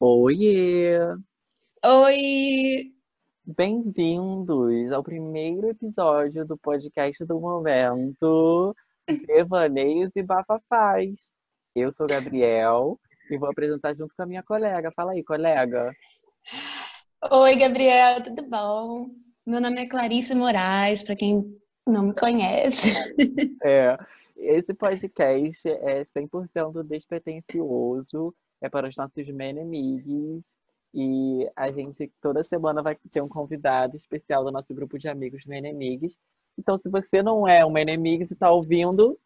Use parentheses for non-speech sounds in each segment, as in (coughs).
Oiê! Oi! Bem-vindos ao primeiro episódio do podcast do momento Devaneios e Bafafás. Eu sou Gabriel e vou apresentar junto com a minha colega. Fala aí, colega. Oi, Gabriel, tudo bom? Meu nome é Clarice Moraes, para quem não me conhece. É, esse podcast é 100% despretensioso, é para os nossos menemigues e a gente toda semana vai ter um convidado especial do nosso grupo de amigos menemigues. Então, se você não é um menemig e está ouvindo,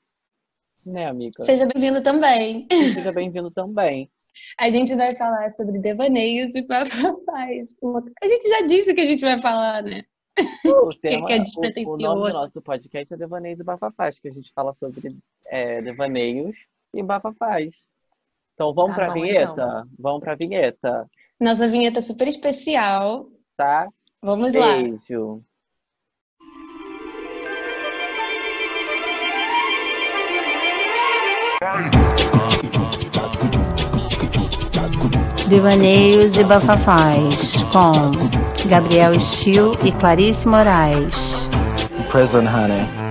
né, amiga? Seja bem-vindo também. Seja bem-vindo também. A gente vai falar sobre devaneios e papapás. A gente já disse o que a gente vai falar, né? O (laughs) tema, que é o, o despretensioso. nome do nosso podcast é Devaneios e Bafafás, que a gente fala sobre é, devaneios e bafafás. Então, vamos Tá para a vinheta? então. Vamos para a vinheta, Nossa vinheta super especial. tá? Vamos lá. Beijo. Devaneios e Bafafás, com Gabriel Stil e Clarice Moraes. Prison Honey.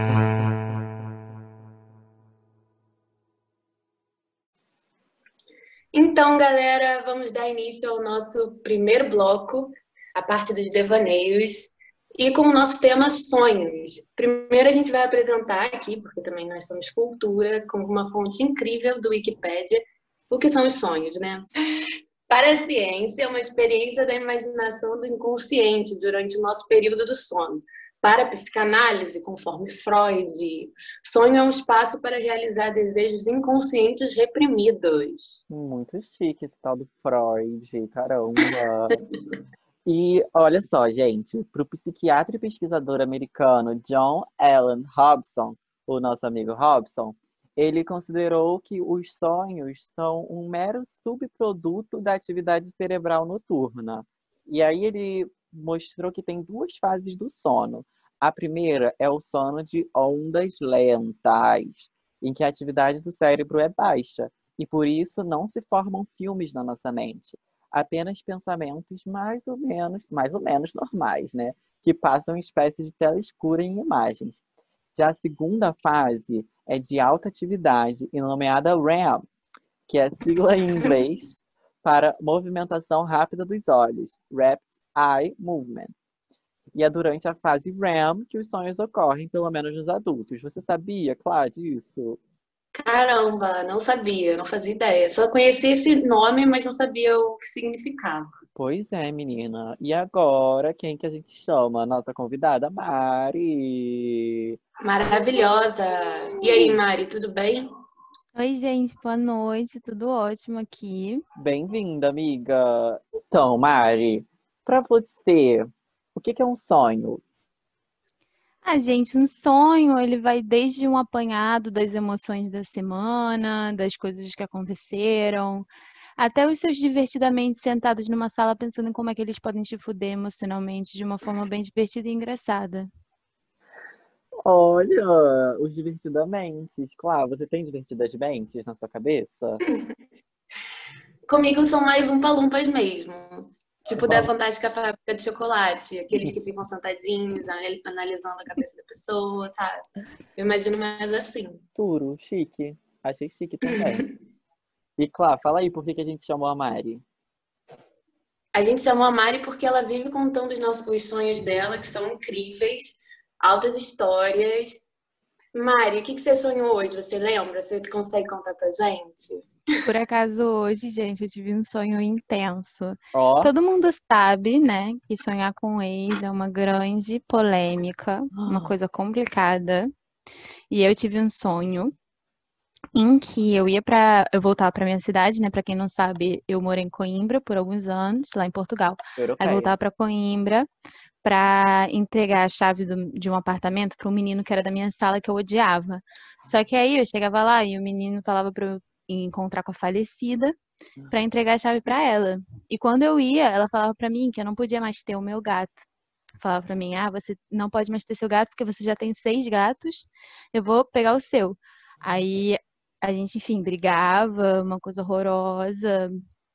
Então, galera, vamos dar início ao nosso primeiro bloco, a parte dos devaneios, e com o nosso tema sonhos. Primeiro a gente vai apresentar aqui, porque também nós somos cultura, com uma fonte incrível do Wikipédia, o que são os sonhos, né? Para a ciência, é uma experiência da imaginação do inconsciente durante o nosso período do sono. Para a psicanálise, conforme Freud, sonho é um espaço para realizar desejos inconscientes reprimidos. Muito chique esse tal do Freud, caramba. E olha só, gente, para o psiquiatra e pesquisador americano John Allen Robson, o nosso amigo Robson, ele considerou que os sonhos são um mero subproduto da atividade cerebral noturna. E aí ele mostrou que tem duas fases do sono. A primeira é o sono de ondas lentas, em que a atividade do cérebro é baixa, e por isso não se formam filmes na nossa mente apenas pensamentos mais ou menos, mais ou menos normais, né? Que passam em espécie de tela escura em imagens. Já a segunda fase é de alta atividade e nomeada REM, que é sigla em inglês (laughs) para movimentação rápida dos olhos, Rapid Eye Movement. E é durante a fase REM que os sonhos ocorrem, pelo menos nos adultos. Você sabia, Cláudia, disso? Caramba, não sabia, não fazia ideia. Só conhecia esse nome, mas não sabia o que significava. Pois é, menina. E agora, quem que a gente chama? A nossa convidada, Mari. Maravilhosa! E aí, Mari, tudo bem? Oi, gente, boa noite, tudo ótimo aqui. Bem-vinda, amiga. Então, Mari, para você, o que que é um sonho? Ah, gente, um sonho, ele vai desde um apanhado das emoções da semana, das coisas que aconteceram, até os seus divertidamente sentados numa sala pensando em como é que eles podem te fuder emocionalmente de uma forma bem divertida e engraçada. Olha, os divertidamente. Claro, você tem divertidamente na sua cabeça? (laughs) Comigo são mais umpa-lumpas mesmo. Tipo da Bom. Fantástica Fábrica de Chocolate, aqueles que ficam sentadinhos, anal- analisando a cabeça da pessoa, sabe? Eu imagino mais assim. Turo, chique. Achei chique também. E, claro, fala aí por que que a gente chamou a Mari. A gente chamou a Mari porque ela vive contando os, nossos, os sonhos dela, que são incríveis, altas histórias. Mari, o que, que você sonhou hoje? Você lembra? Você consegue contar pra gente? Por acaso, hoje, gente, eu tive um sonho intenso. Ó, Todo mundo sabe, né, que sonhar com um ex é uma grande polêmica, uma coisa complicada. E eu tive um sonho em que eu ia para, eu voltava para minha cidade, né? Para quem não sabe, eu morei em Coimbra por alguns anos, lá em Portugal. Aí europeia. voltava para Coimbra para entregar a chave do- de um apartamento para um menino que era da minha sala que eu odiava. Só que aí eu chegava lá e o menino falava para eu encontrar com a falecida para entregar a chave para ela. E quando eu ia, ela falava para mim que eu não podia mais ter o meu gato. Falava para mim: "Ah, você não pode mais ter seu gato porque você já tem seis gatos. Eu vou pegar o seu". Aí a gente, enfim, brigava, uma coisa horrorosa.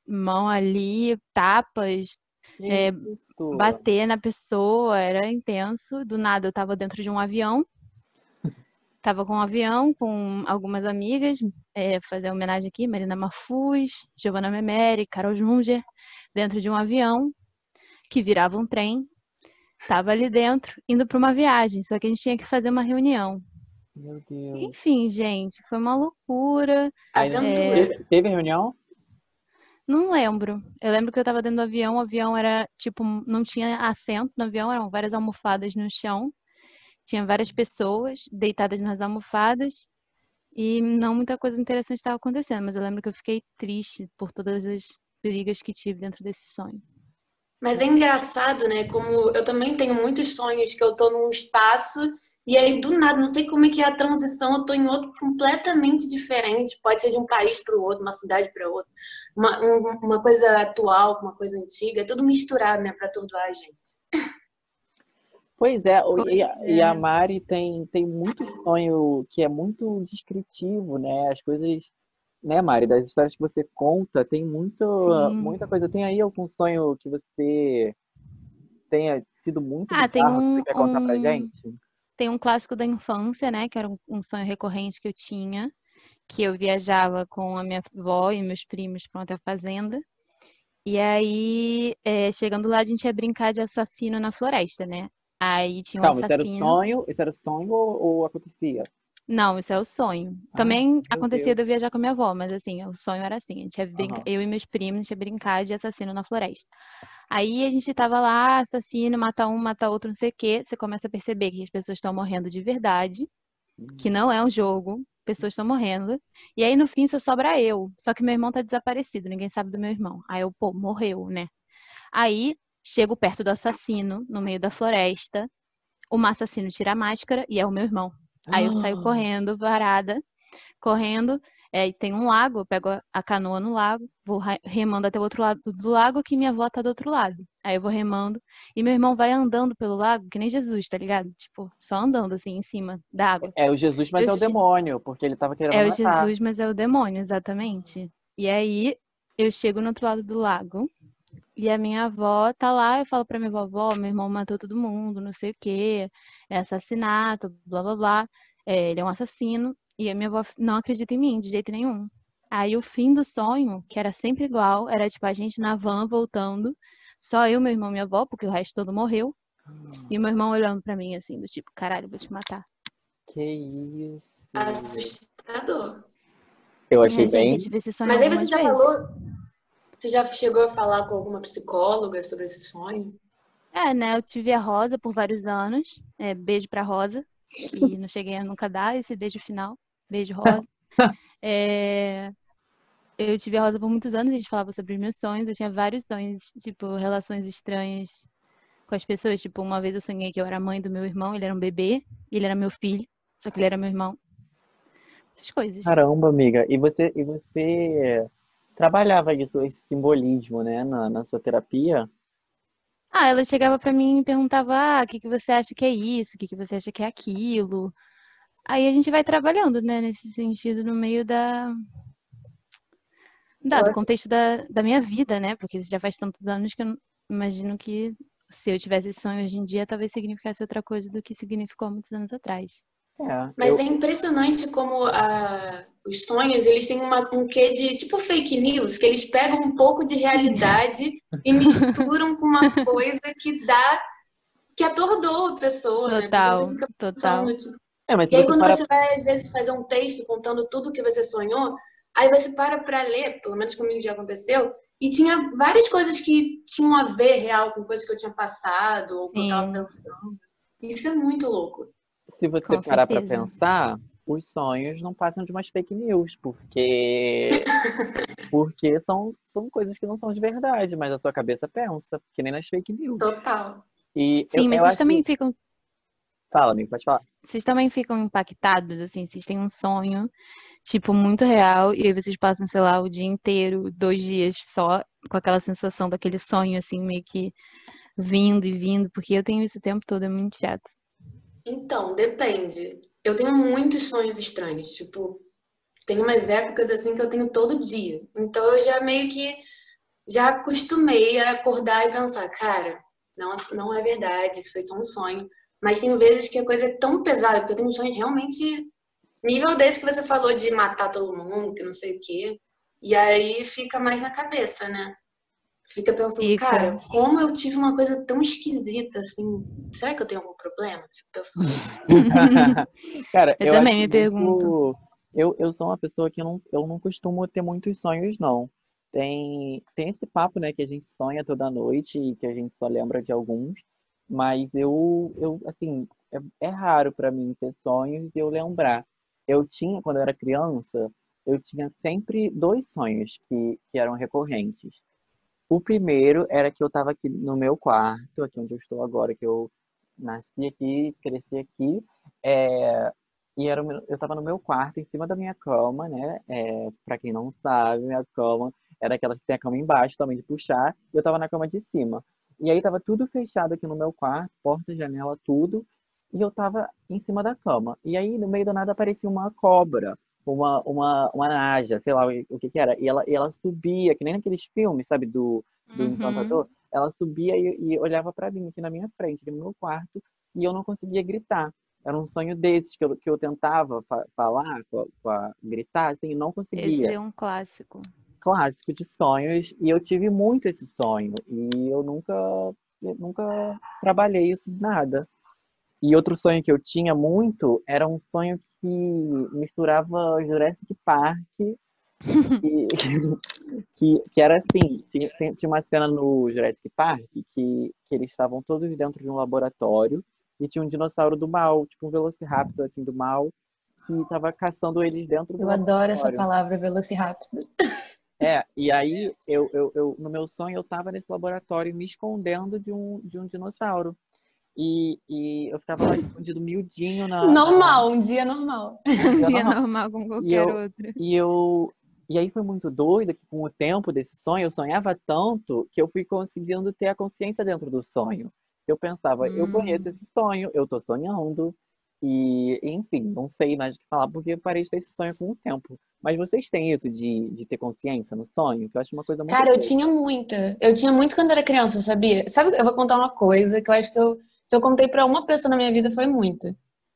mão ali, tapas, é, bater na pessoa, era intenso. Do nada eu tava dentro de um avião. Tava com um avião com algumas amigas, é, fazer homenagem aqui, Marina Mafuz, Giovanna Memeri, Carol Junger, dentro de um avião que virava um trem. Tava ali dentro, indo para uma viagem, só que a gente tinha que fazer uma reunião. Meu Deus. Enfim, gente, foi uma loucura. Aventura. teve, teve reunião? Não lembro. Eu lembro que eu tava dentro do avião, o avião era, tipo, não tinha assento no avião, eram várias almofadas no chão. Tinha várias pessoas deitadas nas almofadas e não muita coisa interessante estava acontecendo, mas eu lembro que eu fiquei triste por todas as brigas que tive dentro desse sonho. Mas é engraçado, né? Como eu também tenho muitos sonhos que eu tô num espaço e aí do nada, não sei como é que é a transição, eu tô em outro completamente diferente. Pode ser de um país para o outro, uma cidade para outra, uma, um- uma coisa atual, uma coisa antiga, é tudo misturado, né? Pra atordoar a gente. (laughs) Pois é, o- e, a- Pois e a é. Mari tem, tem muito sonho que é muito descritivo, né? As coisas, né, Mari, das histórias que você conta, tem muito, Sim. muita coisa. Tem aí algum sonho que você tenha sido muito Ah, tem bizarro que você um- quer contar pra um- gente? Tem um clássico da infância, né? Que era um, um sonho recorrente que eu tinha, que eu viajava com a minha avó e meus primos para outra fazenda. E aí, é, chegando lá, a gente ia brincar de assassino na floresta, né? Aí tinha um Calma, isso era o assassino. sonho? Isso era o sonho ou, ou acontecia? Não, isso é o sonho. Ah, Também acontecia de eu viajar com a minha avó, mas assim, o sonho era assim, a gente ia brinca... Aham. eu e meus primos, a gente ia brincar de assassino na floresta. Aí a gente tava lá, assassino, mata um, mata outro, não sei o quê. Você começa a perceber que as pessoas estão morrendo de verdade, que não é um jogo, pessoas estão morrendo. E aí no fim só sobra eu. Só que meu irmão tá desaparecido, ninguém sabe do meu irmão. Aí eu, pô, morreu, né? Aí chego perto do assassino, no meio da floresta. O assassino tira a máscara e é o meu irmão. Aí eu saio Ah. correndo, varada, correndo. É, tem um lago, eu pego a- canoa no lago, vou remando até o outro lado do lago, que minha avó tá do outro lado. Aí eu vou remando e meu irmão vai andando pelo lago, que nem Jesus, tá ligado? Tipo, só andando assim em cima da água. É o Jesus, mas Eu é o demônio, porque ele tava querendo É o matar. Jesus, mas é o demônio, exatamente. E aí eu chego no outro lado do lago e a minha avó tá lá, eu falo pra minha vovó, meu irmão matou todo mundo, não sei o quê, é assassinato, blá blá blá, é, ele é um assassino. E a minha avó não acredita em mim de jeito nenhum. Aí o fim do sonho, que era sempre igual, era tipo a gente na van voltando, só eu, meu irmão e minha avó, porque o resto todo morreu. E o meu irmão olhando pra mim assim, do tipo, caralho, vou te matar. Que isso. Assustador. Eu achei gente, bem. eu tive esse sonho Mas aí você já vezes. falou. Você já chegou a falar com alguma psicóloga sobre esse sonho? É, né? Eu tive a Rosa por vários anos. É, beijo pra Rosa. E (laughs) não cheguei a nunca dar esse beijo final. Beijo, Rosa. (laughs) É, eu tive a Rosa por muitos anos, a gente falava sobre os meus sonhos. Eu tinha vários sonhos, tipo, relações estranhas com as pessoas. Tipo, uma vez eu sonhei que eu era mãe do meu irmão, ele era um bebê, e ele era meu filho, só que ele era meu irmão. Essas coisas. Caramba, amiga. E você, e você trabalhava isso, esse simbolismo, né, na, na sua terapia? Ah, ela chegava pra mim e perguntava: Ah, o que que você acha que é isso? O que que você acha que é aquilo? Aí a gente vai trabalhando, né, nesse sentido, no meio da, da- do contexto da, da minha vida, né? Porque já faz tantos anos que eu imagino que se eu tivesse esse sonho hoje em dia, talvez significasse outra coisa do que significou há muitos anos atrás. É, Mas eu- é impressionante como ah, os sonhos, eles têm uma, um quê de, tipo fake news, que eles pegam um pouco de realidade (laughs) e misturam com uma coisa que dá, que atordoa a pessoa, né? Total, você fica total. pensando, tipo, é, mas E aí você quando para... você vai, às vezes, fazer um texto contando tudo que você sonhou, aí você para pra ler, pelo menos comigo já aconteceu, e tinha várias coisas que tinham a ver real com coisas que eu tinha passado ou que eu tava pensando. Isso é muito louco. Se você Com parar pra certeza. pensar, os sonhos não passam de umas fake news, porque (laughs) porque são, são coisas que não são de verdade, mas a sua cabeça pensa, que nem nas fake news. Total. E Sim, eu, mas eu vocês também que... ficam Fala, amigo, pode falar. Vocês também ficam impactados, assim, vocês têm um sonho, tipo, muito real, e aí vocês passam, sei lá, o dia inteiro, dois dias só, com aquela sensação daquele sonho, assim, meio que vindo e vindo, porque eu tenho isso o tempo todo, é muito chato. Então, depende. Eu tenho muitos sonhos estranhos. Tipo, tem umas épocas assim que eu tenho todo dia. Então eu já meio que já acostumei a acordar e pensar, cara, não, não é verdade, isso foi só um sonho. Mas tem vezes que a coisa é tão pesada, porque eu tenho sonhos realmente nível desse que você falou de matar todo mundo, que não sei o quê. E aí fica mais na cabeça, né? Fica pensando, fica. cara, como eu tive uma coisa tão esquisita, assim, será que eu tenho algum problema? Pensando. (laughs) cara, eu, eu também me pergunto. Eu, eu sou uma pessoa que não, eu não costumo ter muitos sonhos, não. Tem, tem esse papo, né, que a gente sonha toda noite e que a gente só lembra de alguns. Mas eu, eu assim, é, é raro para mim ter sonhos e eu lembrar. Eu tinha, quando eu era criança, eu tinha sempre dois sonhos que, que eram recorrentes. O primeiro era que eu estava aqui no meu quarto, aqui onde eu estou agora, que eu nasci aqui, cresci aqui, é, e era, eu estava no meu quarto, em cima da minha cama, né? É, para quem não sabe, minha cama era aquela que tem a cama embaixo também de puxar, e eu estava na cama de cima. E aí tava tudo fechado aqui no meu quarto, porta, janela, tudo. E eu tava em cima da cama. E aí, no meio do nada, aparecia uma cobra, uma, uma, uma naja, sei lá o que que era. E ela, e ela subia, que nem naqueles filmes, sabe, do, do uhum. encantador. Ela subia e, e olhava para mim aqui na minha frente, aqui no meu quarto, e eu não conseguia gritar. Era um sonho desses que eu, que eu tentava fa falar, gritar, assim, e não conseguia. Esse é um clássico clássico de sonhos e eu tive muito esse sonho e eu nunca eu nunca trabalhei isso nada. E outro sonho que eu tinha muito era um sonho que misturava Jurassic Park (laughs) e, (laughs) que, que era assim, tinha, tinha uma cena no Jurassic Park que, que eles estavam todos dentro de um laboratório e tinha um dinossauro do mal, tipo um Velociraptor assim do mal, que estava caçando eles dentro do Eu adoro essa palavra Velociraptor. (laughs) É, e aí eu, eu, eu, no meu sonho eu tava nesse laboratório me escondendo de um, de um dinossauro. E, e eu ficava lá escondido miudinho na. Normal, um dia normal. (laughs) Um dia normal, como qualquer eu, outro. E eu. E aí foi muito doido que com o tempo desse sonho eu sonhava tanto que eu fui conseguindo ter a consciência dentro do sonho. Eu pensava, hum. eu conheço esse sonho, eu tô sonhando, e, enfim, não sei mais o que falar, porque eu parei de ter esse sonho com o tempo. Mas vocês têm isso de, de ter consciência no sonho? Que eu acho uma coisa muito. Cara, eu tinha muita. Eu tinha muito quando era criança, sabia? Sabe, eu vou contar uma coisa que eu acho que eu, se eu contei para uma pessoa na minha vida foi muito.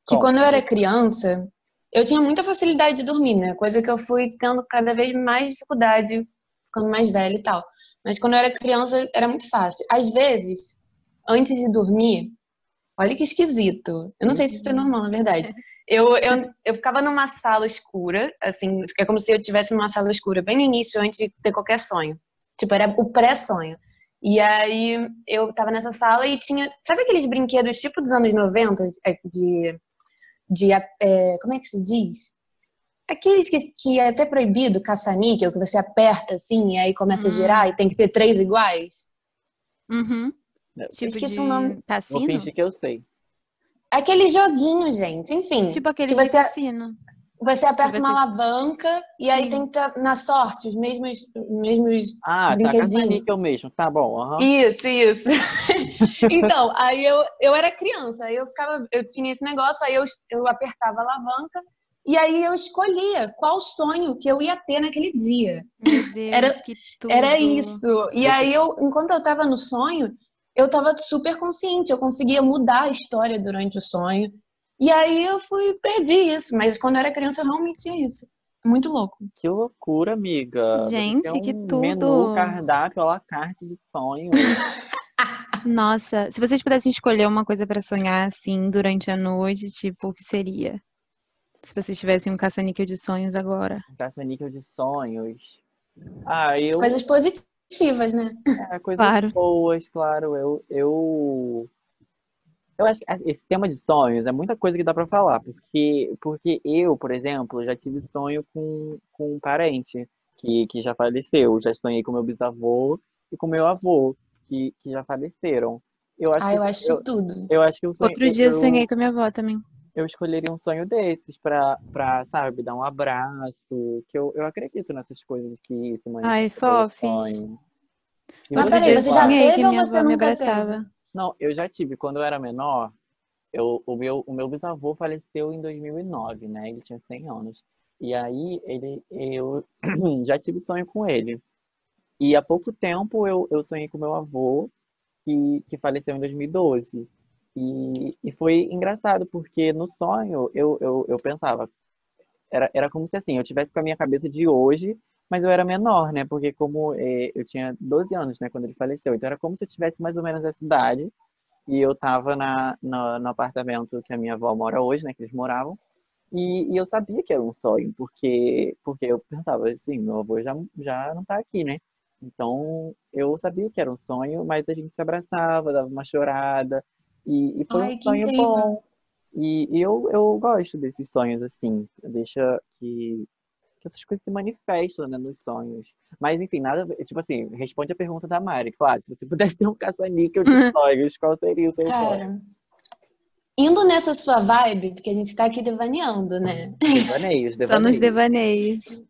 Que quando eu era criança, eu tinha muita facilidade de dormir, né? Coisa que eu fui tendo cada vez mais dificuldade ficando mais velha e tal. Mas quando eu era criança, era muito fácil. Às vezes, antes de dormir, Olha que esquisito. Eu não sei se isso é normal, na verdade. Eu, eu, eu ficava numa sala escura, assim, é como se eu estivesse numa sala escura, bem no início, antes de ter qualquer sonho. Tipo, era o pré-sonho. E aí eu tava nessa sala e tinha. Sabe aqueles brinquedos tipo dos anos 90, é, de. de é, como é que se diz? Aqueles que, que é até proibido, caça-níquel, que você aperta assim e aí começa a girar e tem que ter três iguais. Uhum. Tipo Esqueci de o nome. Cassino? Vou fingir que eu sei. Aquele joguinho, gente. Enfim. Tipo aquele você, cassino. Você aperta você... uma alavanca e Sim. aí tem que estar na sorte os mesmos, mesmos ah, tá, brinquedinhos. Ah, tá, mesmo. Tá bom. Uhum. Isso, isso. (laughs) então, aí eu, eu era criança, aí eu ficava, eu tinha esse negócio, aí eu, eu apertava a alavanca e aí eu escolhia qual sonho que eu ia ter naquele dia. Meu Deus, (laughs) era, que tudo. Era isso. E aí eu, enquanto eu tava no sonho, eu estava super consciente, eu conseguia mudar a história durante o sonho. E aí eu fui, perdi isso, mas quando eu era criança eu realmente tinha isso. Muito louco. Que loucura, amiga. Gente, um que tudo. Menu, cardápio, la carte de sonho. (laughs) Nossa, se vocês pudessem escolher uma coisa para sonhar assim durante a noite, tipo, o que seria? Se vocês tivessem um caça-níquel de sonhos agora. Um caça-níquel de sonhos. Ah, eu. Coisas positivas positivas, né? É, coisas claro. boas, claro. Eu, eu, eu acho que esse tema de sonhos é muita coisa que dá para falar, porque, porque eu, por exemplo, já tive sonho com, com um parente que, que já faleceu. Já sonhei com meu bisavô e com meu avô, que, que já faleceram. Eu acho ah, eu acho eu, tudo. Eu acho que o sonho, Outro dia eu sonhei com minha avó também eu escolheria um sonho desses pra, pra sabe, dar um abraço. Que eu, eu acredito nessas coisas que se manifestam. Ai, fofes. Mas peraí, você já teve ou você nunca abraçava. teve? Não, eu já tive. Quando eu era menor, eu, o, meu, o meu bisavô faleceu em 2009, né? Ele tinha 100 anos. E aí, ele, eu (clears throat) já tive sonho com ele. E há pouco tempo eu, eu sonhei com meu avô, que, que faleceu em 2012. E, e foi engraçado, porque no sonho eu, eu, eu pensava, era, era como se assim, eu tivesse com a minha cabeça de hoje, mas eu era menor, né? Porque como é, eu tinha 12 anos, né, quando ele faleceu. Então era como se eu tivesse mais ou menos essa idade. E eu tava na, na, no apartamento que a minha avó mora hoje, né? Que eles moravam. E, e, eu sabia que era um sonho, porque, porque eu pensava assim, meu avô já, já não tá aqui, né? Então eu sabia que era um sonho, mas a gente se abraçava, dava uma chorada. E, e foi Ai, um sonho incrível. bom. E, e, eu, eu gosto desses sonhos, assim. Deixa que, que essas coisas se manifestam né, nos sonhos. Mas, enfim, nada. Tipo assim, responde a pergunta da Mari. Claro, se você pudesse ter um caça-níquel de sonhos, qual seria o seu Cara, sonho? Indo nessa sua vibe, porque a gente tá aqui devaneando, né? Devaneios, devaneios. (laughs) Só nos devaneios.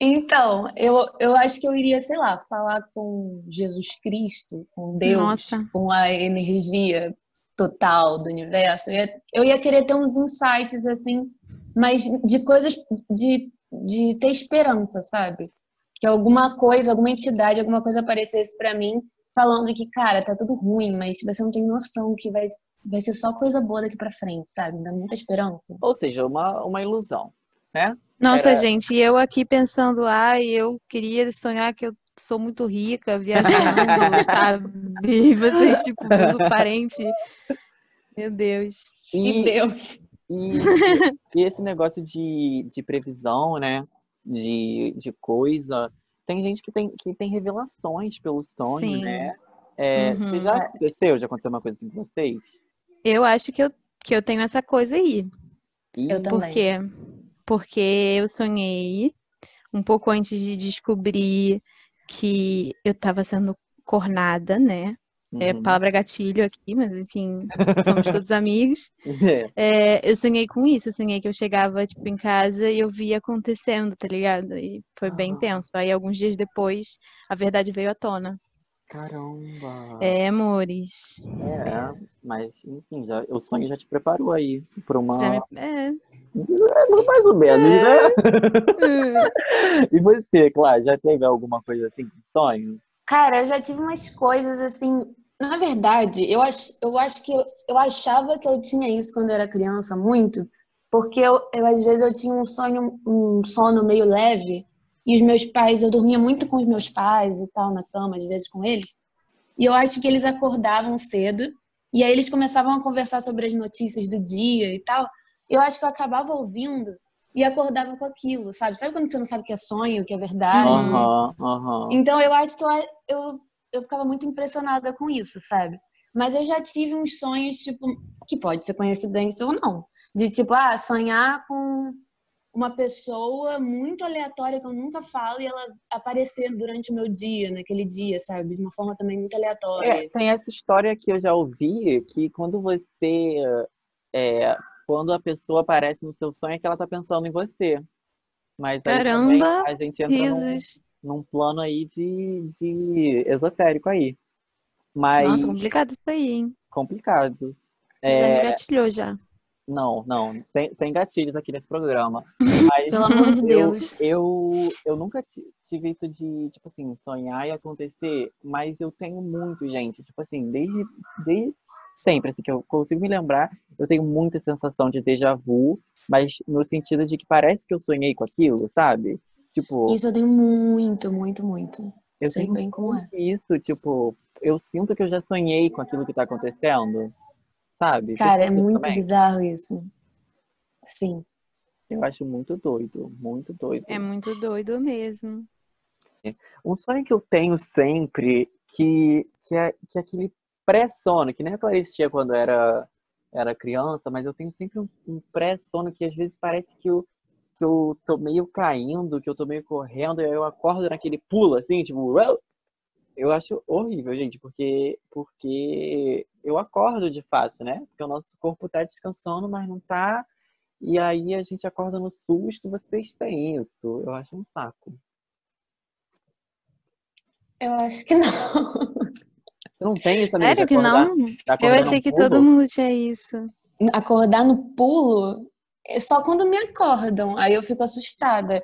Então, eu, eu acho que eu iria, sei lá, falar com Jesus Cristo, com Deus, Nossa. com a energia total do universo. Eu ia, eu ia querer ter uns insights, assim, mas de coisas, de, de ter esperança, sabe? Que alguma coisa, alguma entidade, alguma coisa aparecesse para mim falando que, cara, tá tudo ruim, mas você não tem noção que vai, vai ser só coisa boa daqui para frente, sabe? Dá muita esperança. Ou seja, uma, uma ilusão, né? Nossa, Era... gente, eu aqui pensando, ai, eu queria sonhar que eu sou muito rica, viajando, (laughs) sabe? E (laughs) vocês, tipo, tudo parente. Meu Deus. E, e Deus. E, e, esse negócio de, de previsão, né? De, de coisa. Tem gente que tem, que tem revelações pelos sonhos, Sim. né? É, uhum. Você já aconteceu? Já aconteceu uma coisa assim com vocês? Eu acho que eu, que eu tenho essa coisa aí. Eu também. Por quê? Porque eu sonhei um pouco antes de descobrir que eu estava sendo cornada, né? É uhum. palavra gatilho aqui, mas enfim, somos todos (laughs) amigos. É. É, eu sonhei com isso, eu sonhei que eu chegava, tipo, em casa e eu via acontecendo, tá ligado? E foi ah. bem tenso. Aí, alguns dias depois, a verdade veio à tona. Caramba! É, amores. É, mas, enfim, já, o sonho já te preparou aí para uma... Já, é. é. Mais ou menos, né? É. (laughs) e você, Cláudia, já teve alguma coisa assim com sonho? Cara, eu já tive umas coisas assim na verdade, eu acho, eu acho que eu, eu achava que eu tinha isso quando eu era criança, muito, porque eu, eu às vezes eu tinha um sonho, um sono meio leve, e os meus pais, eu dormia muito com os meus pais e tal, na cama, às vezes com eles, e eu acho que eles acordavam cedo, e aí eles começavam a conversar sobre as notícias do dia e tal, eu acho que eu acabava ouvindo e acordava com aquilo, sabe? Sabe quando você não sabe o que é sonho, o que é verdade? Uhum, uhum. Então eu acho que eu, eu eu ficava muito impressionada com isso, sabe? Mas eu já tive uns sonhos, tipo, que pode ser coincidência ou não. De tipo, ah, sonhar com uma pessoa muito aleatória que eu nunca falo e ela aparecer durante o meu dia, naquele dia, sabe? De uma forma também muito aleatória. É, tem essa história que eu já ouvi, que quando você. É, quando a pessoa aparece no seu sonho é que ela tá pensando em você. Mas aí Caramba, a gente entra num, num plano aí de, de esotérico aí. Mas... Nossa, complicado isso aí, hein? Complicado. Já é... me gatilhou já. Não, não, sem, sem gatilhos aqui nesse programa. (laughs) Mas Pelo amor de Deus. Eu, eu nunca tive isso de, tipo assim, sonhar e acontecer, mas eu tenho muito, gente. Tipo assim, desde, desde sempre, assim, que eu consigo me lembrar, eu tenho muita sensação de déjà vu, mas no sentido de que parece que eu sonhei com aquilo, sabe? Tipo. Isso eu tenho muito, muito, muito. Eu sei bem como é. Isso, tipo, eu sinto que eu já sonhei com aquilo que tá acontecendo. Sabe? Cara, é muito também? bizarro isso. Sim. Eu acho muito doido, muito doido. É muito doido mesmo. Um sonho que eu tenho sempre, que, que, é, que é aquele pré-sono, que nem a Clarice tinha quando era, era criança, mas eu tenho sempre um, um pré-sono que às vezes parece que eu, que eu tô meio caindo, que eu tô meio correndo, e aí eu acordo naquele pulo, assim, tipo, eu acho horrível, gente, porque, porque eu acordo de fato, né? Porque o nosso corpo tá descansando, mas não tá. E aí a gente acorda no susto, vocês têm isso. Eu acho um saco. Eu acho que não. Você não tem isso também? Sério que não? Eu achei que todo mundo tinha isso. Acordar no pulo? É só quando me acordam, aí eu fico assustada.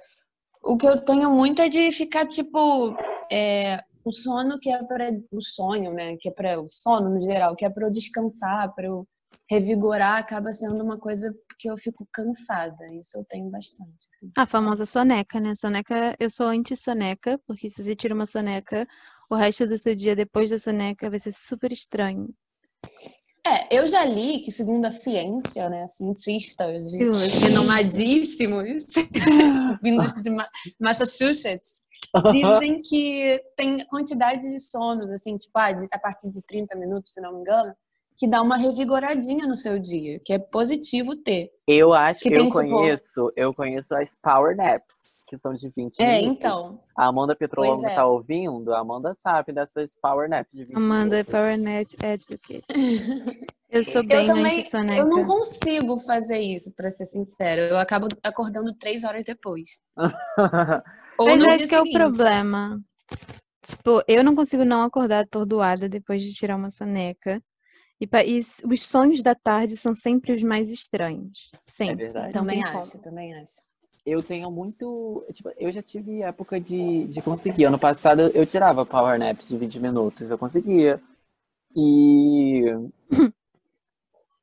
O que eu tenho muito é de ficar, tipo, é, o sono que é para o sonho, né? Que é para o sono no geral, que é para eu descansar, para eu revigorar, acaba sendo uma coisa que eu fico cansada. Isso eu tenho bastante. Assim. A famosa soneca, né? Soneca, eu sou anti-soneca, porque se você tira uma soneca, o resto do seu dia depois da soneca vai ser super estranho. É, eu já li que, segundo a ciência, né, cientistas renomadíssimos, (laughs) vindos de Massachusetts, dizem que tem quantidade de sonos, assim, tipo, ah, a partir de 30 minutos, se não me engano, que dá uma revigoradinha no seu dia, que é positivo ter. Eu acho que, Que eu tem, tipo- conheço, eu conheço as Power Naps, que são de 20 É, minutos. então. A Amanda Petrolongo é. tá ouvindo, a Amanda sabe dessas Power Naps de 20 Amanda é minutos. PowerNet Advocate. (laughs) Eu sou Eu bem também, anti-soneca. eu não consigo fazer isso, pra ser sincera. Eu acabo acordando três horas depois. (laughs) Ou Mas no é que é o problema. Tipo, eu não consigo não acordar atordoada depois de tirar uma soneca. E, e os sonhos da tarde são sempre os mais estranhos. Sempre. verdade. Não Também tem como. acho, também acho. Eu tenho muito. Tipo, eu já tive época de, de conseguir. Ano passado eu tirava Power Naps de 20 minutos, eu conseguia. E. (coughs)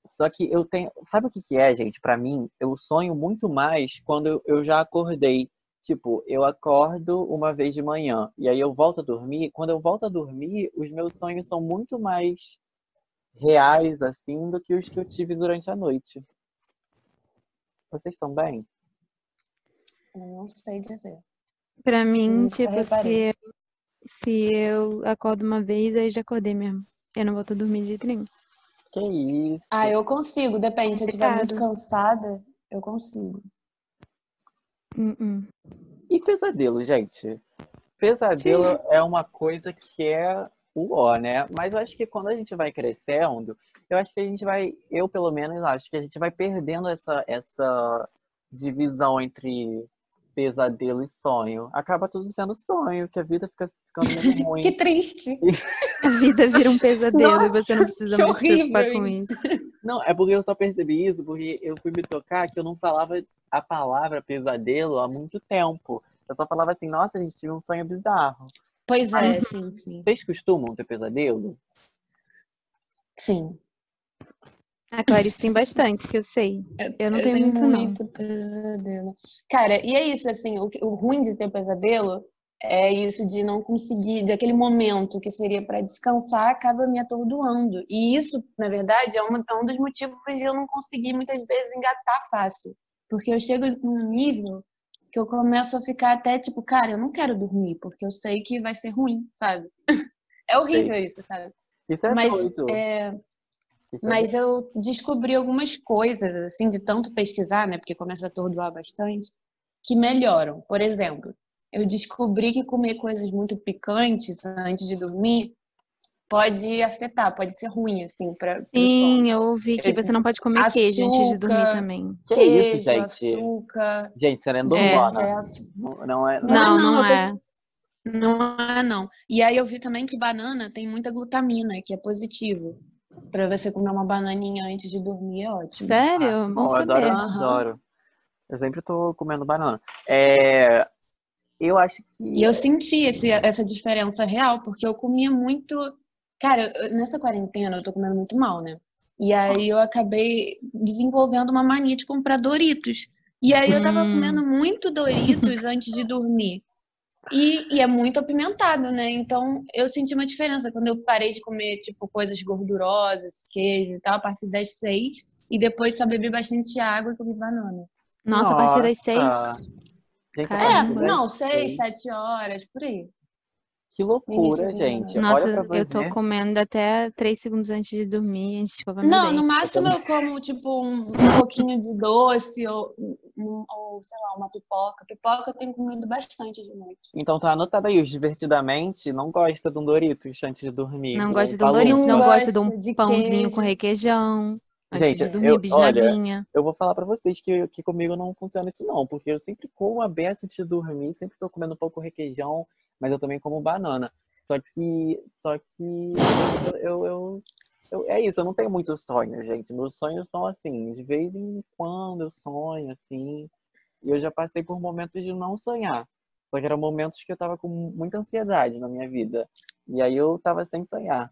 Só que eu tenho. Sabe o que que é, gente? Pra mim, eu sonho muito mais quando eu já acordei. Tipo, eu acordo uma vez de manhã e aí eu volto a dormir. Quando eu volto a dormir, os meus sonhos são muito mais reais, assim, do que os que eu tive durante a noite. Vocês estão bem? Eu não sei dizer. Pra mim, Nunca tipo, se eu, se eu acordo uma vez, aí já acordei mesmo. Eu não a dormir de jeito nenhum. Que isso? Ah, eu consigo, depende. Se eu estiver muito cansada, eu consigo. Hum, hum. E pesadelo, gente? Pesadelo é uma coisa que é o ó, né? Mas eu acho que quando a gente vai crescendo, eu acho que a gente vai, eu pelo menos acho que a gente vai perdendo essa, essa divisão entre pesadelo e sonho. Acaba tudo sendo sonho, que a vida fica ficando (laughs) meio ruim. Que triste. A vida vira um pesadelo Nossa, e você não precisa mais se preocupar com isso. isso. Não, é porque eu só percebi isso porque eu fui me tocar que eu não falava a palavra pesadelo há muito tempo. Eu só falava assim, nossa, a gente tive um sonho bizarro. Pois é, sim, sim. Vocês costumam ter pesadelo? Sim. A Clarice tem bastante, que eu sei. Eu não tenho muito, não. pesadelo. Cara, e é isso, assim, o, o ruim de ter pesadelo é isso de não conseguir, daquele momento que seria para descansar, acaba me atordoando. E isso, na verdade, é, uma, é um dos motivos de eu não conseguir muitas vezes engatar fácil. Porque eu chego num nível que eu começo a ficar até tipo, cara, eu não quero dormir, porque eu sei que vai ser ruim, sabe? (laughs) É horrível isso, sabe? Isso é Mas, doido. é mas eu descobri algumas coisas, assim, de tanto pesquisar, né? Porque começa a atordoar bastante, que melhoram. Por exemplo, eu descobri que comer coisas muito picantes antes de dormir pode afetar, pode ser ruim, assim, para. Sim, eu ouvi que você não pode comer queijo antes de dormir açúcar. também. Que Queijo, isso, gente? açúcar, Gente, você não é É. dormona. excesso. Não, não é. Não, Não, não, não eu tô- é. Não é, não. E aí eu vi também que banana tem muita glutamina, que é positivo. Para você comer uma bananinha antes de dormir é ótimo. Sério? Bom Bom, eu adoro. Aham. adoro. Eu sempre tô comendo banana. É, eu acho que. E eu senti esse, essa diferença real, porque eu comia muito. Cara, eu- nessa quarentena eu tô comendo muito mal, né? E aí eu acabei desenvolvendo uma mania de comprar Doritos. E aí eu tava Hum. comendo muito Doritos antes de dormir. E, e é muito apimentado, né? Então eu senti uma diferença quando eu parei de comer, tipo, coisas gordurosas, queijo e tal, a partir das seis. E depois só bebi bastante água e comi banana. Nossa, a partir das Nossa. seis. Gente. É, não, seis, seis. sete horas, por aí. Que loucura, Iníciozinho, gente. né? Nossa, Olha pra eu tô ver. comendo até três segundos antes de dormir, antes de escovar meu Não, no máximo eu como, tipo, um, um pouquinho de doce ou, um- ou, sei lá, uma pipoca. Pipoca eu tenho comido bastante de noite. Então tá anotado aí, os divertidamente não gosta de um Doritos antes de dormir. Não gosto o de um. Doritos, não Não gosto de um gosta de pãozinho com queijo. requeijão. Antes Gente, de dormir, eu- olha, bisnaguinha. Eu vou falar pra vocês que, que comigo não funciona isso não, porque eu sempre como a beça antes de dormir, sempre tô comendo um pouco requeijão, mas eu também como banana. Só que, só que eu, eu, eu- é isso, eu não tenho muitos sonhos, gente. Meus sonhos são assim, de vez em quando eu sonho assim, e eu já passei por momentos de não sonhar. Só que eram momentos que eu tava com muita ansiedade na minha vida. E aí eu tava sem sonhar.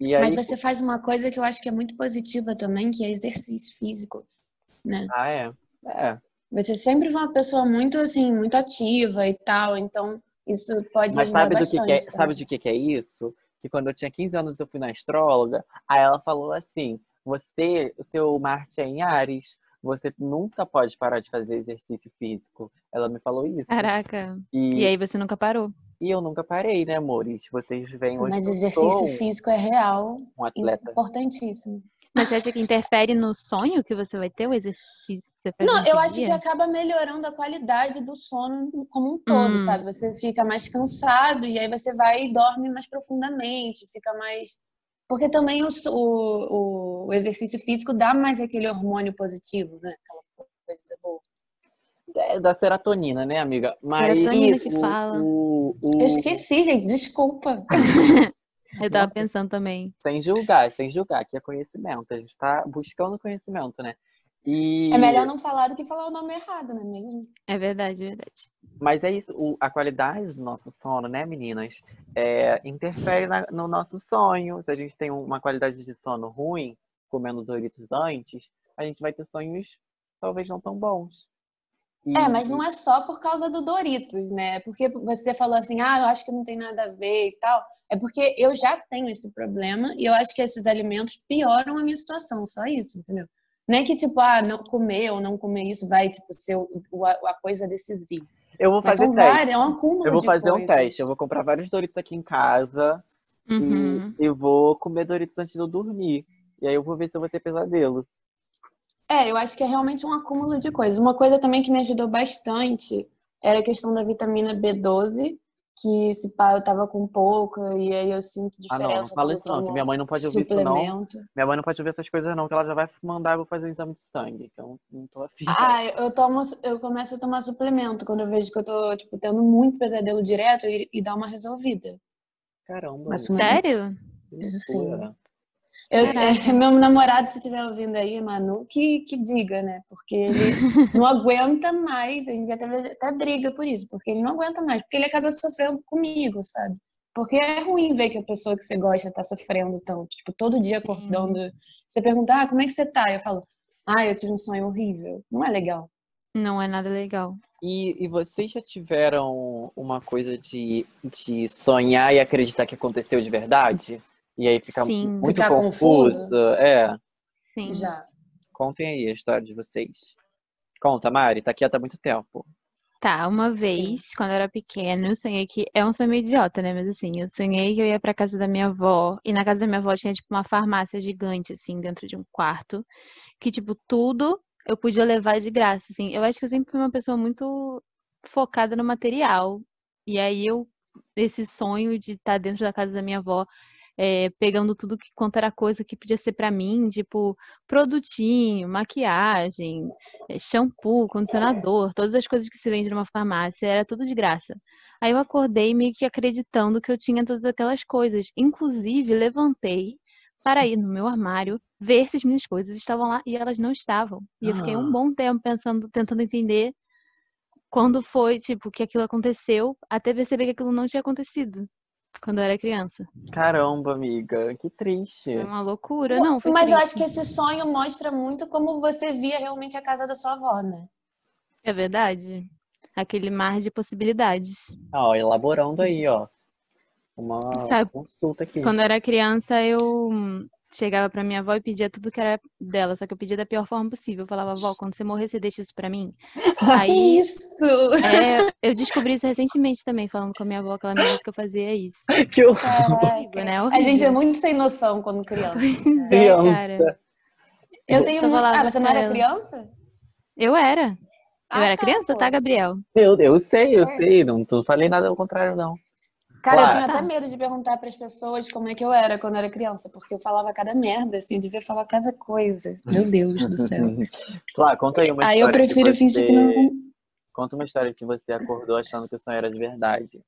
Aí, Mas você faz uma coisa que eu acho que é muito positiva também, que é exercício físico, né? Ah, é? É. Você sempre foi uma pessoa muito, assim, muito ativa e tal, então isso pode Mas sabe do que, bastante. que é, também. sabe de que, que é isso? Que quando eu tinha 15 anos eu fui na astróloga, aí ela falou assim: você, o seu Marte é em Ares, você nunca pode parar de fazer exercício físico. Ela me falou isso. Caraca. E, E aí você nunca parou? e eu nunca parei, né, amores? Vocês veem hoje Mas que exercício físico é real, um atleta. importantíssimo. Mas você acha que interfere no sonho que você vai ter o exercício que Não, eu acho que acaba melhorando a qualidade do sono como um todo, Hum. sabe? Você fica mais cansado e aí você vai e dorme mais profundamente, fica mais. Porque também o, o, o exercício físico dá mais aquele hormônio positivo, né? Aquela coisa boa. É da serotonina, né, amiga? Mas Serotonina que o- fala. o- o- Eu esqueci, gente, desculpa. (laughs) Eu tava pensando também. sem julgar, sem julgar, que é conhecimento. A gente tá buscando conhecimento, né? E... É melhor não falar do que falar o nome errado, não é mesmo? É verdade, é verdade. Mas é isso, o- a qualidade do nosso sono, né, meninas? É, interfere na- no nosso sonho. Se a gente tem uma qualidade de sono ruim, comendo Doritos antes, a gente vai ter sonhos talvez não tão bons. E- É, mas não é só por causa do Doritos, né? Porque você falou assim, ah, eu acho que não tem nada a ver e tal. É porque eu já tenho esse problema e eu acho que esses alimentos pioram a minha situação, só isso, entendeu? Nem que, tipo, ah, não comer ou não comer isso vai, tipo, ser o- o- a, coisa decisiva. Eu vou fazer teste. várias, é um acúmulo Eu vou fazer um coisas. teste. Eu vou comprar vários Doritos aqui em casa Uhum. e eu vou comer Doritos antes de eu dormir. E aí eu vou ver se eu vou ter pesadelo. É, eu acho que é realmente um acúmulo de coisas. Uma coisa também que me ajudou bastante era a questão da vitamina B12, que se pá, eu tava com pouca e aí eu sinto Ah, não, diferença. não fala isso não, que minha mãe não pode ouvir isso não. suplemento. Minha mãe não pode ouvir essas coisas não, que ela já vai mandar eu fazer um exame de sangue. Então, não tô afim. Ah, eu tomo, eu começo a tomar suplemento quando eu vejo que eu tô, tipo, tendo muito pesadelo direto e, e dá uma resolvida. Caramba. Mas amiga, Sério? que Sim. Eu, (laughs) meu namorado, se estiver ouvindo aí, Manu, que, que diga, né? Porque ele (laughs) não aguenta mais. A gente teve até briga por isso, porque ele não aguenta mais, porque ele acaba sofrendo comigo, sabe? Porque é ruim ver que a pessoa que você gosta tá sofrendo tanto. Tipo, todo dia Sim. acordando. Você pergunta, ah, como é que você tá? Eu falo, ah, eu tive um sonho horrível. Não é legal. Não é nada legal. E, e vocês já tiveram uma coisa de, de sonhar e acreditar que aconteceu de verdade? E aí ficar Sim. muito confuso? confuso? É. Sim. Já. Contem aí a história de vocês. Conta, Mari, tá quieta há muito tempo. Tá, uma vez, quando eu era pequena, eu sonhei que. É um sonho meio idiota, né? Mas assim, eu sonhei que eu ia pra casa da minha avó. E na casa da minha avó tinha, tipo, uma farmácia gigante, assim, dentro de um quarto. Que, tipo, tudo eu podia levar de graça, assim. Eu acho que eu sempre fui uma pessoa muito focada no material. E aí eu, esse sonho de estar dentro da casa da minha avó, é, pegando tudo que quanto era coisa que podia ser pra mim, tipo, produtinho, maquiagem, é, shampoo, condicionador, todas as coisas que se vende numa farmácia, era tudo de graça. Aí eu acordei meio que acreditando que eu tinha todas aquelas coisas. Inclusive, levantei para ir no meu armário ver se as minhas coisas estavam lá e elas não estavam. E eu fiquei um Ah. bom tempo pensando, tentando entender quando foi, tipo, que aquilo aconteceu, até perceber que aquilo não tinha acontecido quando eu era criança. Caramba, amiga, que triste. Foi uma loucura, não, foi Mas eu triste. acho que esse sonho mostra muito como você via realmente a casa da sua avó, né? É verdade. Aquele mar de possibilidades. Ó, elaborando aí, ó. Uma Sabe, consulta aqui. Quando eu era criança, eu chegava pra minha avó e pedia tudo que era dela, só que eu pedia da pior forma possível. Eu falava, avó, quando você morrer, você deixa isso pra mim? (laughs) Que Aí, isso? é, eu descobri isso recentemente também, falando com a minha avó, que ela me disse que eu fazia isso. (laughs) Que horror. Horrível, né? A gente é muito sem noção quando criança. Pois é, Criança. cara. Eu tenho Só muito... Ah, você não era ela. criança? Eu era. Eu Ah, era tá, criança, pô. tá, Gabriel? Eu, eu sei, eu É. sei. Não, não falei nada ao contrário, não. Cara, eu Claro. tenho até medo de perguntar pras pessoas como é que eu era quando eu era criança, porque eu falava cada merda, assim, eu devia falar cada coisa. Meu Deus do céu. (laughs) Claro, conta aí uma Aí história eu prefiro que fingir que não. você... Conta uma história que você acordou achando que o sonho era de verdade.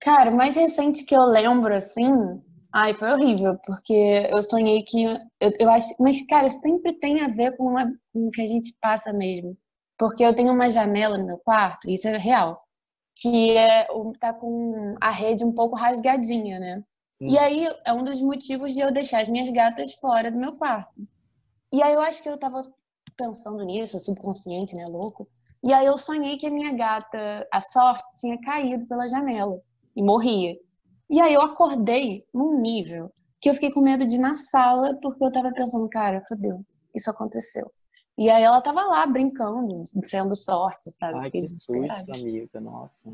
Cara, o mais recente que eu lembro, assim. Ai, foi horrível, porque eu sonhei que. Eu, eu acho. Mas, cara, sempre tem a ver com, uma- com o que a gente passa mesmo. Porque eu tenho uma janela no meu quarto, isso é real. Que é, tá com a rede um pouco rasgadinha, né? E Hum. aí é um dos motivos de eu deixar as minhas gatas fora do meu quarto. E aí eu acho que eu tava pensando nisso, subconsciente, né, louco. E aí eu sonhei que a minha gata, a sorte, tinha caído pela janela e morria. E aí eu acordei num nível que eu fiquei com medo de ir na sala, porque eu tava pensando, cara, fodeu, isso aconteceu. E aí ela tava lá brincando, sendo sorte, sabe? Ai, que susto, amiga. Nossa.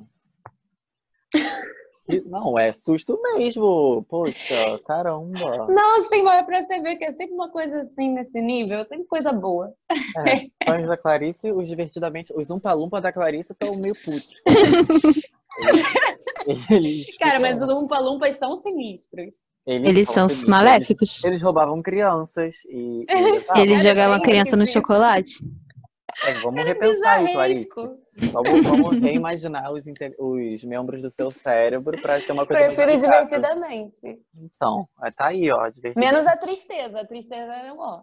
Não, é susto mesmo. Poxa, caramba. Não, sim, mas é pra você ver que é sempre uma coisa assim nesse nível, sempre coisa boa. É, sonhos da Clarice, os divertidamente. Os Umpa-Lumpa da Clarice estão meio putos. (laughs) Eles, eles (laughs) Cara, mas os Umpa-Lumpas são sinistros. Eles são sinistros. maléficos. Eles, eles roubavam crianças e. e. Eles jogavam a criança no chocolate. É, vamos repensar aí, Clarice. Bizarresco. Vamos, vamos reimaginar os, os membros do seu cérebro para ter uma coisa Prefiro divertidamente. Então, tá aí, ó. Menos a tristeza. A tristeza é ó.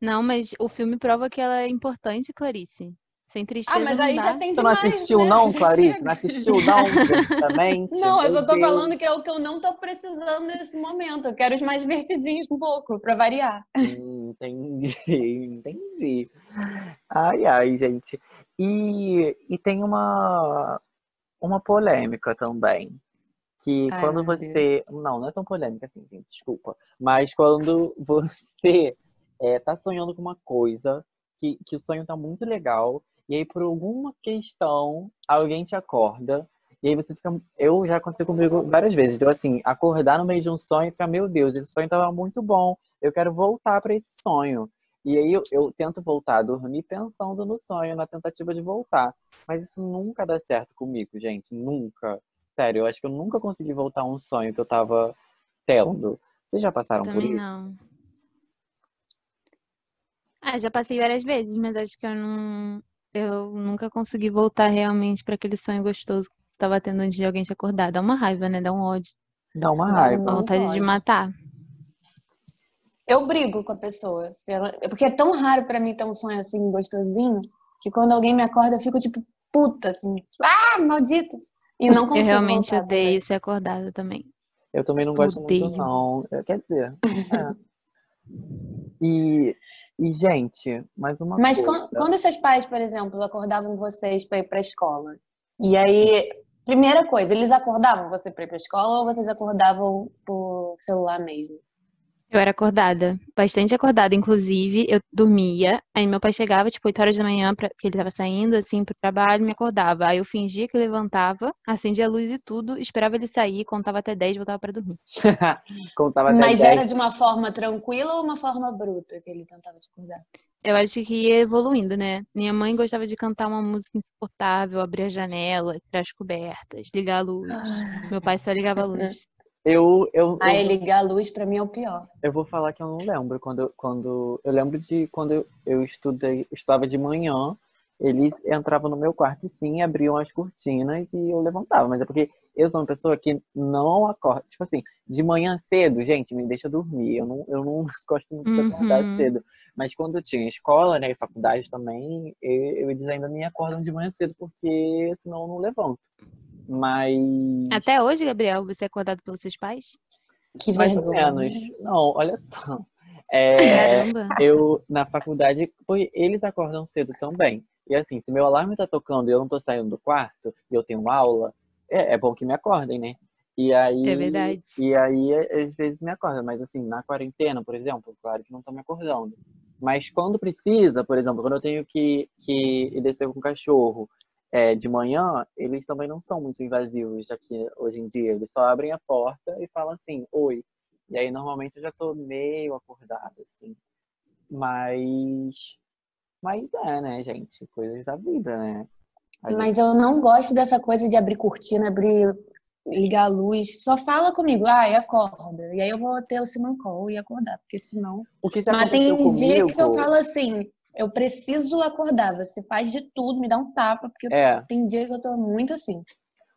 Não, mas o filme prova que ela é importante, Clarice. Sem tristeza Ah, mas não aí dá. já tem Você não demais, assistiu, né? não, (laughs) Clarice? Não assistiu, não? (laughs) Divertidamente? Não, eu só tô Deus. falando que é o que eu não tô precisando nesse momento. Eu quero os mais divertidinhos um pouco, pra variar. Entendi, (laughs) entendi. Ai, ai, gente. E, e tem uma, uma polêmica também. Que Ai, quando você. Não, não é tão polêmica assim, gente, desculpa. Mas quando você é, tá sonhando com uma coisa, que, que o sonho tá muito legal, e aí por alguma questão alguém te acorda, e aí você fica. Eu já aconteceu comigo várias vezes. Então, assim, acordar no meio de um sonho e ficar, meu Deus, esse sonho tava muito bom eu quero voltar para esse sonho. E aí eu, eu tento voltar a dormir pensando no sonho, na tentativa de voltar. Mas isso nunca dá certo comigo, gente. Nunca. Sério, eu acho que eu nunca consegui voltar a um sonho que eu tava tendo. Vocês já passaram por isso? não. Ah, já passei várias vezes, mas acho que eu não. Eu nunca consegui voltar realmente para aquele sonho gostoso que você estava tendo antes de alguém te acordar. Dá uma raiva, né? Dá um ódio. Dá uma Dá raiva. uma- Dá vontade de matar. Eu brigo com a pessoa. ela- Porque é tão raro pra mim ter um sonho assim gostosinho, que quando alguém me acorda eu fico tipo, puta, assim, ah, maldito. E não consigo Eu realmente voltar odeio ser acordada também. Eu também não gosto muito, Odeio. não. É, Quer dizer. é. (laughs) E, e, gente, mais uma Mas coisa. quan- quando seus pais, por exemplo, acordavam vocês pra ir pra escola, e aí, primeira coisa, eles acordavam você pra ir pra escola ou vocês acordavam por celular mesmo? Eu era acordada, bastante acordada, inclusive, eu dormia, aí meu pai chegava, tipo, 8 horas da manhã, pra, que ele tava saindo, assim, pro trabalho, me acordava. Aí eu fingia que levantava, acendia a luz e tudo, esperava ele sair, contava até 10, voltava pra dormir. (laughs) Contava até Mas era 10. de uma forma tranquila ou uma forma bruta que ele tentava te acordar? Eu acho que ia evoluindo, né? Minha mãe gostava de cantar uma música insuportável, abrir a janela, tirar as cobertas, ligar a luz. Meu pai só ligava a luz. (laughs) Eu, eu, Ah, eu, ligar a luz pra mim é o pior. eu vou falar que eu não lembro. Quando, eu- quando, eu lembro de quando eu, eu estudei, estudava de manhã, eles entravam no meu quarto sim, abriam as cortinas e eu levantava. Mas é porque eu sou uma pessoa que não acorda. Tipo assim, de manhã cedo, gente, me deixa dormir. Eu não, eu não (laughs) gosto muito de acordar Uhum. cedo. Mas quando eu tinha escola, né, e faculdade também, eu, eles ainda me acordam de manhã cedo, porque senão eu não levanto. Mas. Até hoje, Gabriel, você é acordado pelos seus pais? Que Mais ou vergonha. menos. Não, olha só. É, Caramba. eu, na faculdade, foi- eles acordam cedo também. E assim, se meu alarme tá tocando e eu não tô saindo do quarto e eu tenho aula, é, é bom que me acordem, né? E aí, É verdade. E aí, é, às vezes me acordam. Mas assim, na quarentena, por exemplo, claro que não estão me acordando. Mas quando precisa, por exemplo, quando eu tenho que, que descer com o cachorro é, de manhã, eles também não são muito invasivos aqui hoje em dia. Eles só abrem a porta e falam assim, oi. E aí, normalmente, eu já tô meio acordada, assim. Mas... Mas é, né, gente? Coisas da vida, né? A Mas eu não gosto dessa coisa de abrir cortina, abrir, ligar a luz. Só fala comigo, ai, acorda. E aí eu vou ter o Simon Call e acordar, porque senão. O que já Mas tem dia comigo... que eu falo assim, eu preciso acordar. Você faz de tudo, me dá um tapa, porque É, tem dia que eu tô muito assim.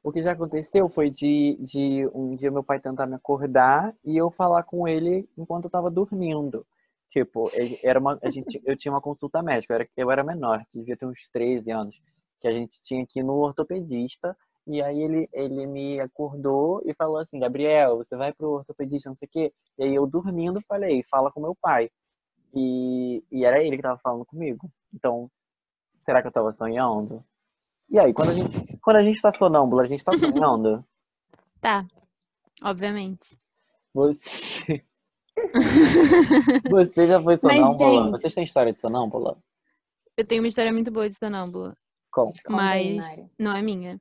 O que já aconteceu foi de, de um dia meu pai tentar me acordar e eu falar com ele enquanto eu tava dormindo. Tipo, era uma, a gente, eu tinha uma consulta médica, eu era, eu era menor, devia ter uns 13 anos, que a gente tinha ir no ortopedista E aí ele, ele me acordou e falou assim, Gabriel, você vai pro ortopedista, não sei o quê. E aí eu dormindo falei, fala com meu pai. E, e era ele que tava falando comigo. Então, será que eu tava sonhando? E aí, quando a gente, quando a gente tá sonâmbula, a gente tá (laughs) sonhando? Tá, obviamente. Você... (laughs) Você já foi Mas, sonâmbula? gente- Vocês têm história de sonâmbula? Eu tenho uma história muito boa de sonâmbula, aí, mas não é minha.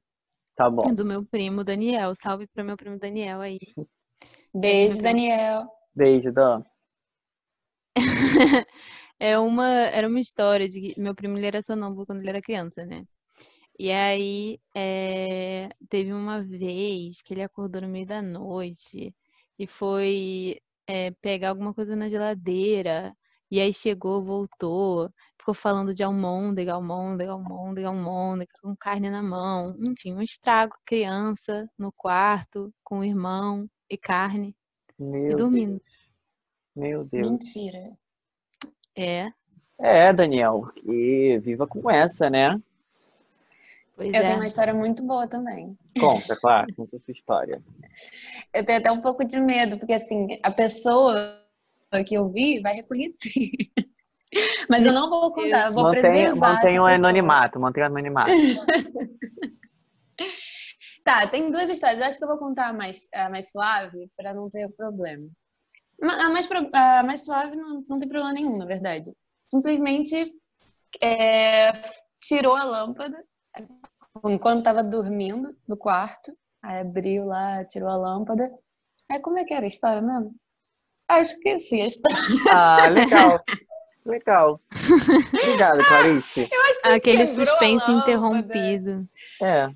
Tá É bom. do meu primo Daniel. Salve pro meu primo Daniel aí. Beijo, Daniel. Beijo, Dan. (laughs) É uma, era uma história de que meu primo ele era sonâmbulo quando ele era criança, né? E aí é, teve uma vez que ele acordou no meio da noite e foi é, pegar alguma coisa na geladeira. E aí chegou, voltou, ficou falando de almôndega, almôndega, almôndega, almôndega, com carne na mão. Enfim, um estrago, criança no quarto, com o irmão e carne. Meu dormindo. Deus. Meu Deus. Mentira. É, É, Daniel, que viva com essa, né? pois Eu tenho é. uma história muito boa também. Conta, claro, conta a sua história. (laughs) Eu tenho até um pouco de medo, porque assim, a pessoa que eu vi vai reconhecer. (laughs) Mas eu não vou contar, eu vou Mantenha, preservar mantenha o anonimato, mantenha o anonimato. (laughs) Tá, tem duas histórias. Eu acho que eu vou contar a mais, a mais suave para não ter problema. A mais, a mais suave não, não tem problema nenhum, na verdade. Simplesmente é, tirou a lâmpada enquanto estava dormindo no quarto. Aí abriu lá, tirou a lâmpada. Aí como é que era a história mesmo? Acho que sim, a história. Ah, legal. (laughs) Legal. Obrigada, Clarice. Aquele suspense interrompido. É.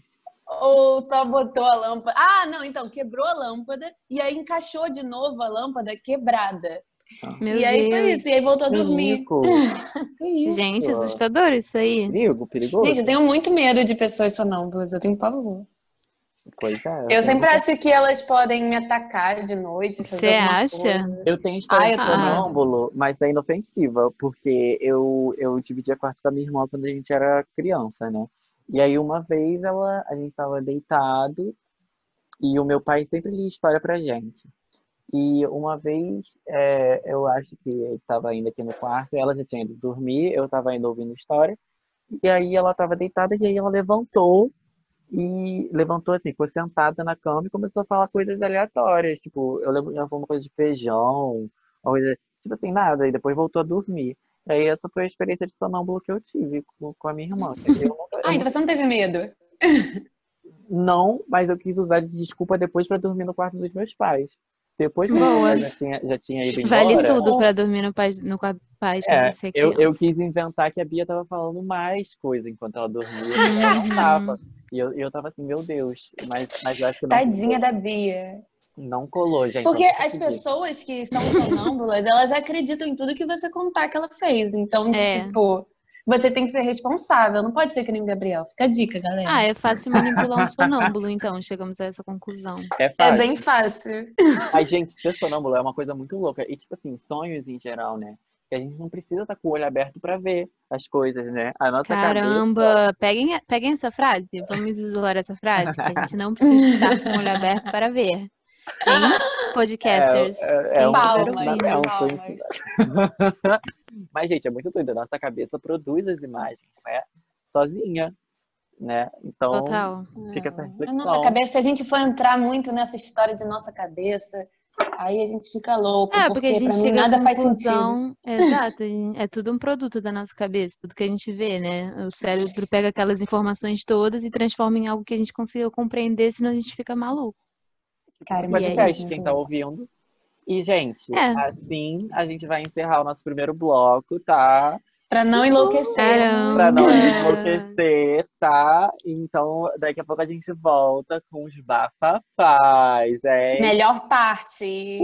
Ou só botou a lâmpada. Ah, não, então quebrou a lâmpada e aí encaixou de novo a lâmpada quebrada. Meu e aí foi Deus. isso, e aí voltou a dormir. (laughs) Gente, assustador isso aí. Perigo, perigoso. Gente, eu tenho muito medo de pessoas sonâmbulas, eu tenho pavor. Pois é. Eu sempre acho que elas podem me atacar de noite, fazer Você acha? coisa. Eu tenho história amando. sonâmbulo, mas é inofensiva, porque eu, eu dividia quarto com a minha irmã quando a gente era criança, né? E aí uma vez ela, a gente tava deitado e o meu pai sempre lia história pra gente. E uma vez, é, eu acho que ele estava ainda aqui no quarto, ela já tinha ido dormir, eu estava ainda ouvindo história. E aí ela estava deitada e aí ela levantou e levantou assim, ficou sentada na cama e começou a falar coisas aleatórias. Tipo, eu lembro ela falou uma coisa de feijão, uma coisa, tipo assim, nada, e depois voltou a dormir. E aí essa foi a experiência de sonâmbulo que eu tive com, com a minha irmã. (laughs) Eu nunca- eu Ah, então você não teve medo? Não, mas eu quis usar de desculpa depois para dormir no quarto dos meus pais. Depois que Boa. já tinha, já tinha ido Vale embora, tudo pra Nossa. dormir no, pai, no quarto do pai é, você eu, eu quis inventar que a Bia tava falando mais coisa enquanto ela dormia, e ela não (laughs) tava. E eu, eu tava assim, meu Deus, mas, mas eu acho que não Tadinha da Bia. Não colou, gente. Porque as pessoas que são sonâmbulas, elas acreditam em tudo que você contar que ela fez. Então, É. tipo, você tem que ser responsável. Não pode ser que nem o Gabriel. Fica a dica, galera. Ah, é fácil manipular um sonâmbulo, então. Chegamos a essa conclusão. É é fácil. bem fácil. Mas, gente, ser sonâmbulo é uma coisa muito louca. E, tipo assim, sonhos em geral, né? Que a gente não precisa estar com o olho aberto pra ver as coisas, né? A nossa cabeça... Caramba, peguem, peguem essa frase. Vamos isolar essa frase, que a gente não precisa estar com o olho aberto para ver. Hein, (laughs) podcasters? É, é, é um, Palmas, é um palmas. (laughs) Mas, gente, é muito doido. A nossa cabeça produz as imagens, né? Sozinha, né? Então, Total. fica essa A reflexão. nossa cabeça, se a gente for entrar muito nessa história de nossa cabeça, aí a gente fica louco. É, porque a gente mim chega nada faz sentido. Exato, é tudo um produto da nossa cabeça, tudo que a gente vê, né? O cérebro pega aquelas informações todas e transforma em algo que a gente consiga compreender, senão a gente fica maluco. Cara, Esse podcast, quem tá ouvindo. E, gente, É. assim a gente vai encerrar o nosso primeiro bloco, tá? Pra não enlouquecer. Caramba. Pra não enlouquecer, tá? Então, daqui a pouco a gente volta com os bafafás, é? Melhor parte.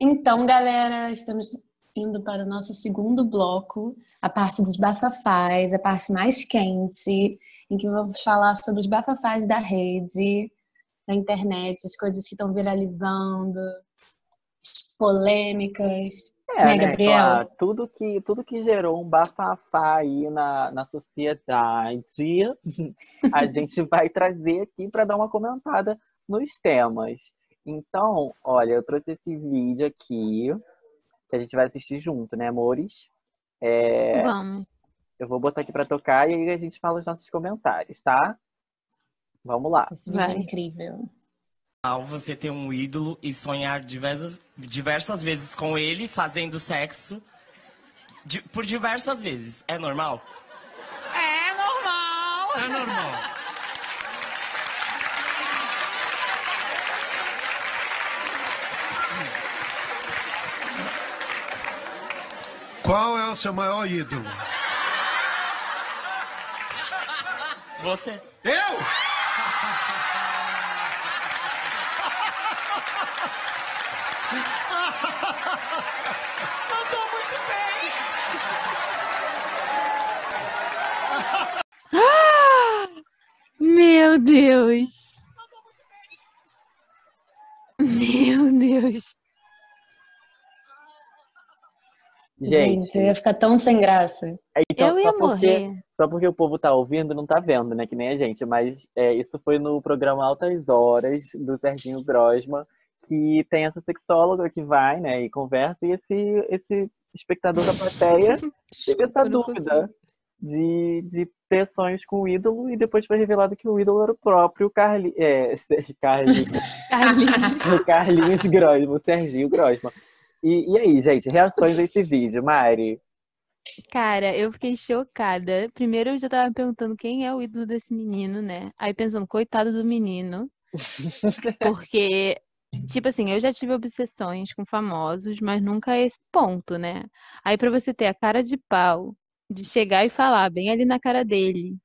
Então, galera, estamos indo para o nosso segundo bloco, a parte dos bafafás, a parte mais quente, em que vamos falar sobre os bafafás da rede, da internet, as coisas que estão viralizando, polêmicas. É, Né, né, Gabriel? Clara? Tudo que, tudo que gerou um bafafá aí na, na sociedade, (laughs) a gente vai trazer aqui para dar uma comentada nos temas. Então, olha, eu trouxe esse vídeo aqui, que a gente vai assistir junto, né, amores? É, Vamos. eu vou botar aqui para tocar e aí a gente fala os nossos comentários, tá? Vamos lá. Esse vídeo é Vai. incrível. Ao você ter um ídolo e sonhar diversas, diversas vezes com ele fazendo sexo di- por diversas vezes. É normal? É normal! É normal. Qual é o seu maior ídolo? Você? Eu? Meu Deus! Gente, eu ia ficar tão sem graça. então, eu ia só porque, morrer. Só porque o povo tá ouvindo, não tá vendo, né? Que nem a gente. Mas é, isso foi no programa Altas Horas, do Serginho Grosman, que tem essa sexóloga que vai, né, e conversa, e esse, esse espectador da plateia (laughs) teve essa dúvida de, de ter sonhos com o ídolo, e depois foi revelado que o ídolo era o próprio Carli, é, (laughs) Carlinhos, Carlinhos. (laughs) o Carlinhos Grosman, o Serginho Grosman. E, e aí, gente, reações a esse vídeo, Mari? Cara, eu fiquei chocada. Primeiro eu já tava me perguntando quem é o ídolo desse menino, né? Aí pensando, coitado do menino. (laughs) Porque, tipo assim, eu já tive obsessões com famosos, mas nunca a esse ponto, né? Aí pra você ter a cara de pau de chegar e falar bem ali na cara dele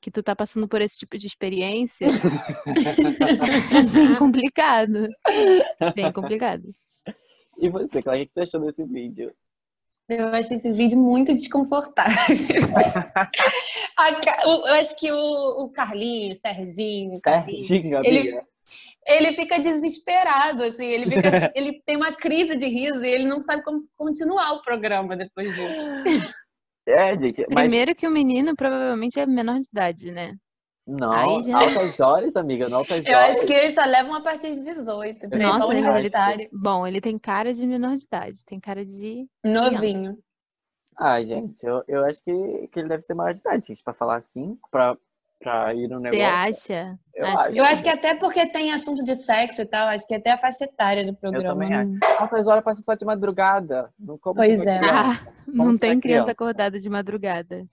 que tu tá passando por esse tipo de experiência, (laughs) (laughs) é bem complicado. Bem complicado. E você, Clara, o que você achou desse vídeo? Eu achei esse vídeo muito desconfortável. (laughs) A ca- o- Eu acho que o, o Carlinhos, o Serginho, o Serginho, Ele- Bia. ele fica desesperado, assim, ele, fica- (laughs) ele tem uma crise de riso e ele não sabe como continuar o programa depois disso. É, gente, mas Primeiro que o menino provavelmente é menor de idade, né? Não, Aí já- altas horas, amiga, não altas (laughs) Eu horas. acho que eles só levam a partir de 18, porque eles Nossa, ele- universitário, Bom, ele tem cara de menor de idade, tem cara de. novinho. Ah, gente, eu, eu acho que, que ele deve ser maior de idade, gente, pra falar assim, pra, pra ir no Você negócio. acha? Eu Acho acho. Eu acho que até porque tem assunto de sexo e tal, acho que até a faixa etária do programa. também não- Altas horas passa só de madrugada. Não como Pois é. criança. Ah, não tem criança. acordada de madrugada.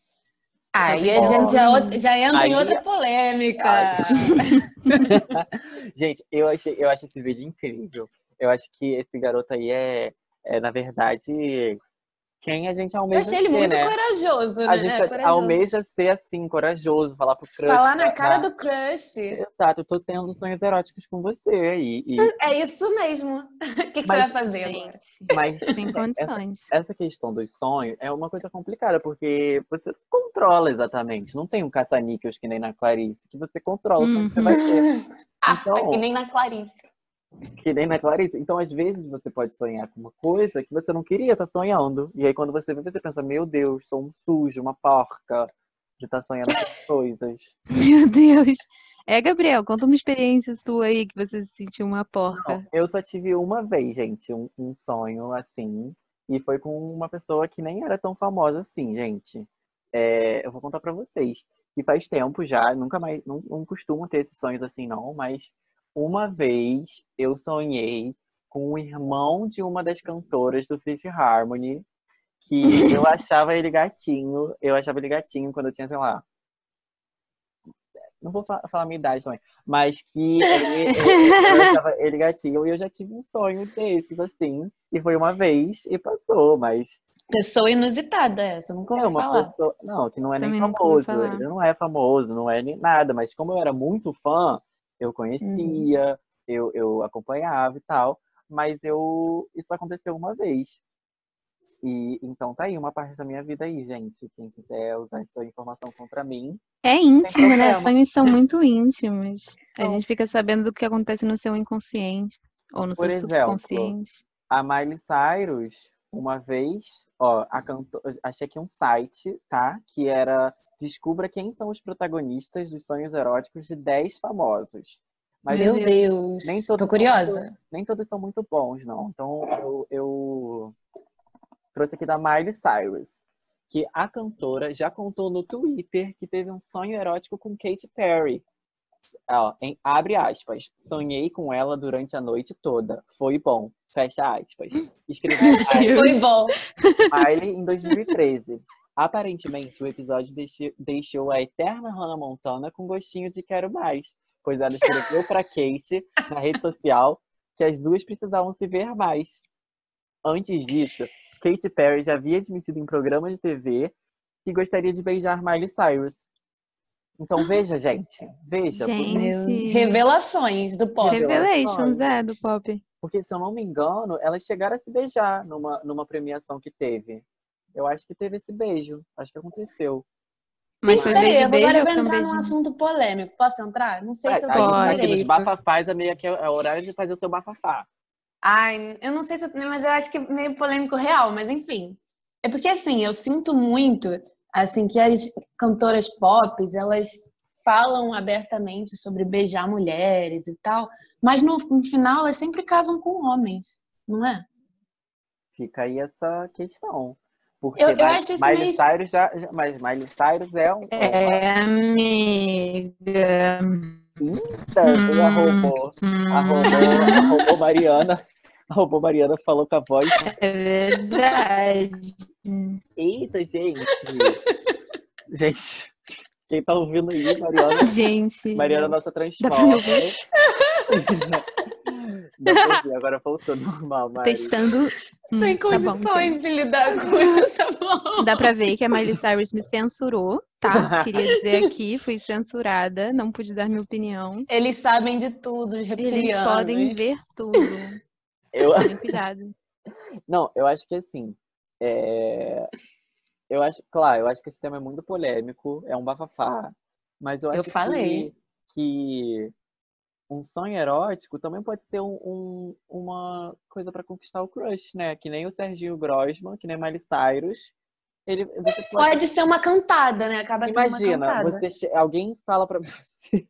Aí Tá a gente já, outra- já entra em Aí- outra polêmica. Ai. (laughs) Gente, eu achei, eu acho esse vídeo incrível. Eu acho que esse garoto aí é, é na verdade, quem a gente Eu almeja achei ele ser, muito né? corajoso, né? A gente Corajoso. almeja ser assim, corajoso, falar pro crush. Falar na cara do crush. Exato, eu tô tendo sonhos eróticos com você. E, e- (laughs) É isso mesmo. (laughs) O que, que Mas- você vai fazer agora? mas (laughs) sem condições. essa questão dos sonhos é uma coisa complicada, porque você controla exatamente. Não tem um caça-níqueis que nem na Clarice, que você controla o sonho que você vai ter. Ah, Então- tá que nem na Clarice. Que nem na Clarice. Então, às vezes, você pode sonhar com uma coisa que você não queria estar sonhando. E aí, quando você vê, você pensa, meu Deus, sou um sujo, uma porca de estar sonhando essas (laughs) coisas. Meu Deus. É, Gabriel, conta uma experiência sua aí que você se sentiu uma porca. Não, eu só tive uma vez, gente, um, um sonho assim. E foi com uma pessoa que nem era tão famosa assim, gente. É, eu vou contar pra vocês. Que faz tempo já, nunca mais, não, não costumo ter esses sonhos assim, não, mas uma vez eu sonhei com o irmão de uma das cantoras do Fifth Harmony, que (laughs) eu achava ele gatinho, eu achava ele gatinho quando eu tinha, sei lá. Não vou fa- falar a minha idade também, mas que ele, eu achava ele gatinho e eu já tive um sonho desses, assim, e foi uma vez e passou, mas Pessoa inusitada essa, nunca é ouvi uma falar. pessoa. Não, que não é nem Também ouvi famoso. Ele não é famoso, não é nem nada. Mas como eu era muito fã, eu conhecia, eu, eu acompanhava e tal. Mas eu. Isso aconteceu uma vez. E então tá aí uma parte da minha vida aí, gente. Quem quiser usar essa informação contra mim. É íntimo, né? Sonhos são muito íntimos. A Então- gente fica sabendo do que acontece no seu inconsciente ou no Por seu exemplo, subconsciente. a Miley Cyrus, uma vez, ó, a canto... achei aqui um site, tá? Que era Descubra quem são os protagonistas dos sonhos eróticos de 10 famosos. Mas Meu Deus, nem todos tô curiosa. Muito, nem todos são muito bons, não. Então eu, eu trouxe aqui da Miley Cyrus, que a cantora já contou no Twitter que teve um sonho erótico com Katy Perry. Ó, em, abre aspas. Sonhei com ela durante a noite toda. Foi bom. Fecha aspas. (laughs) Escreveu Foi bom. Miley em 2013. Aparentemente, o episódio deixou a eterna Hannah Montana com gostinho de quero mais, pois ela escreveu para Kate na rede social que as duas precisavam se ver mais. Antes disso, Katy Perry já havia admitido em programa de TV que gostaria de beijar Miley Cyrus. Então veja, gente, veja. Gente. Revelações do pop. Revelations, é, do pop. Porque, se eu não me engano, elas chegaram a se beijar numa, numa premiação que teve. Eu acho que teve esse beijo. Acho que aconteceu. Mas Gente, peraí, agora eu vou entrar num assunto polêmico. Posso entrar? Não sei é, se eu posso. Aqui nos bafafás é meio que é hora de fazer o seu bafafá. Ai, eu não sei se eu, mas eu acho que é meio polêmico real, mas enfim. É porque assim, eu sinto muito assim que as cantoras pop, elas falam abertamente sobre beijar mulheres e tal, mas no, no final elas sempre casam com homens, não é? Fica aí essa questão. Porque eu, eu Miley, acho isso Miley meio... Cyrus já, mas Miley Cyrus é um. É, amiga. Eita, hum, arrombou. Hum. Arrombou, arrombou Mariana. Arrombou Mariana, falou com a voz. É verdade. Eita, gente. gente, quem tá ouvindo aí, Mariana? Gente. Mariana, nossa transforma. (laughs) agora voltou normal, mas... Testando. Sem hum, condições tá bom, de lidar com essa voz. Dá pra ver que a Miley Cyrus me censurou, tá? (laughs) Queria dizer aqui, fui censurada, não pude dar minha opinião. Eles sabem de tudo, os reptilianos. Eles podem ver tudo. Eu... cuidado. Não, eu acho que assim. É... Eu acho, claro, eu acho que esse tema é muito polêmico, é um bafafá, mas eu acho eu falei. que, que um sonho erótico também pode ser um, um, uma coisa para conquistar o crush, né? Que nem o Serginho Grossman, que nem Miley Cyrus. Ele, pode... pode... ser uma cantada, né? Acaba Imagina, sendo uma cantada. Você, alguém fala para (laughs) você.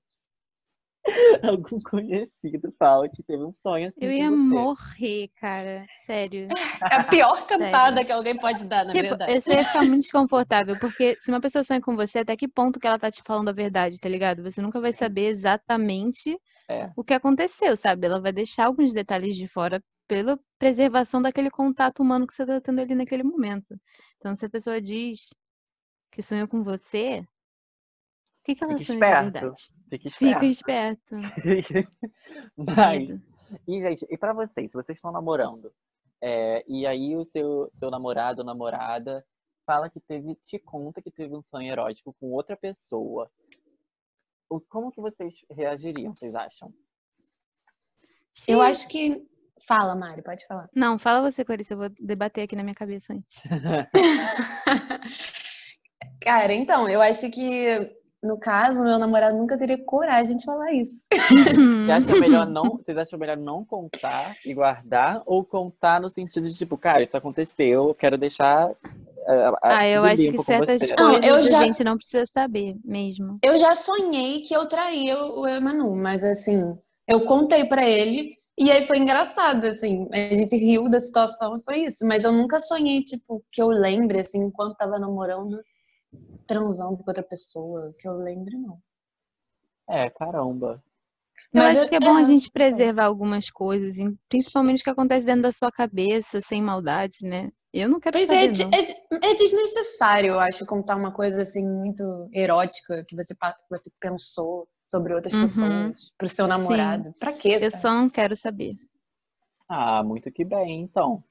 Algum conhecido fala que teve um sonho assim. Eu ia morrer, cara. Sério. É a pior cantada Sério. que alguém pode dar, na tipo, verdade. Você ia ficar muito desconfortável, porque se uma pessoa sonha com você, até que ponto que ela tá te falando a verdade, tá ligado? Você nunca vai saber exatamente é. o que aconteceu, sabe? Ela vai deixar alguns detalhes de fora pela preservação daquele contato humano que você está tendo ali naquele momento. Então, se a pessoa diz que sonhou com você, o que, que ela sonhou de verdade? Fica esperto. Fica esperto. (laughs) Mas, e, gente, e pra vocês, se vocês estão namorando, é, e aí o seu, seu namorado ou namorada fala que teve, te conta que teve um sonho erótico com outra pessoa como que vocês reagiriam, vocês acham? Sim. Eu acho que. Fala, Mari, pode falar. Não, fala você, Clarice, eu vou debater aqui na minha cabeça antes. (laughs) (laughs) Cara, então, eu acho que, no caso, meu namorado nunca teria coragem de falar isso. (laughs) Você acha melhor não, vocês acham melhor não contar e guardar? Ou contar no sentido de, tipo, cara, isso aconteceu, eu quero deixar ah, eu acho que certas coisas não, eu já... a gente não precisa saber mesmo. Eu já sonhei que eu traía o Emanu, mas assim, eu contei para ele e aí foi engraçado, assim, a gente riu da situação e foi isso. Mas eu nunca sonhei, tipo, que eu lembre, assim, enquanto tava namorando, transando com outra pessoa, que eu lembre, não. É, caramba. Eu mas acho eu, que é bom é, a gente preservar sim. algumas coisas, principalmente o que acontece dentro da sua cabeça, sem maldade, né? Eu não quero pois saber, é, é, é, desnecessário, eu acho, contar uma coisa assim muito erótica que você, que você pensou sobre outras uhum. pessoas pro seu namorado. Sim. Pra quê? Eu só não quero saber. Ah, muito que bem, então.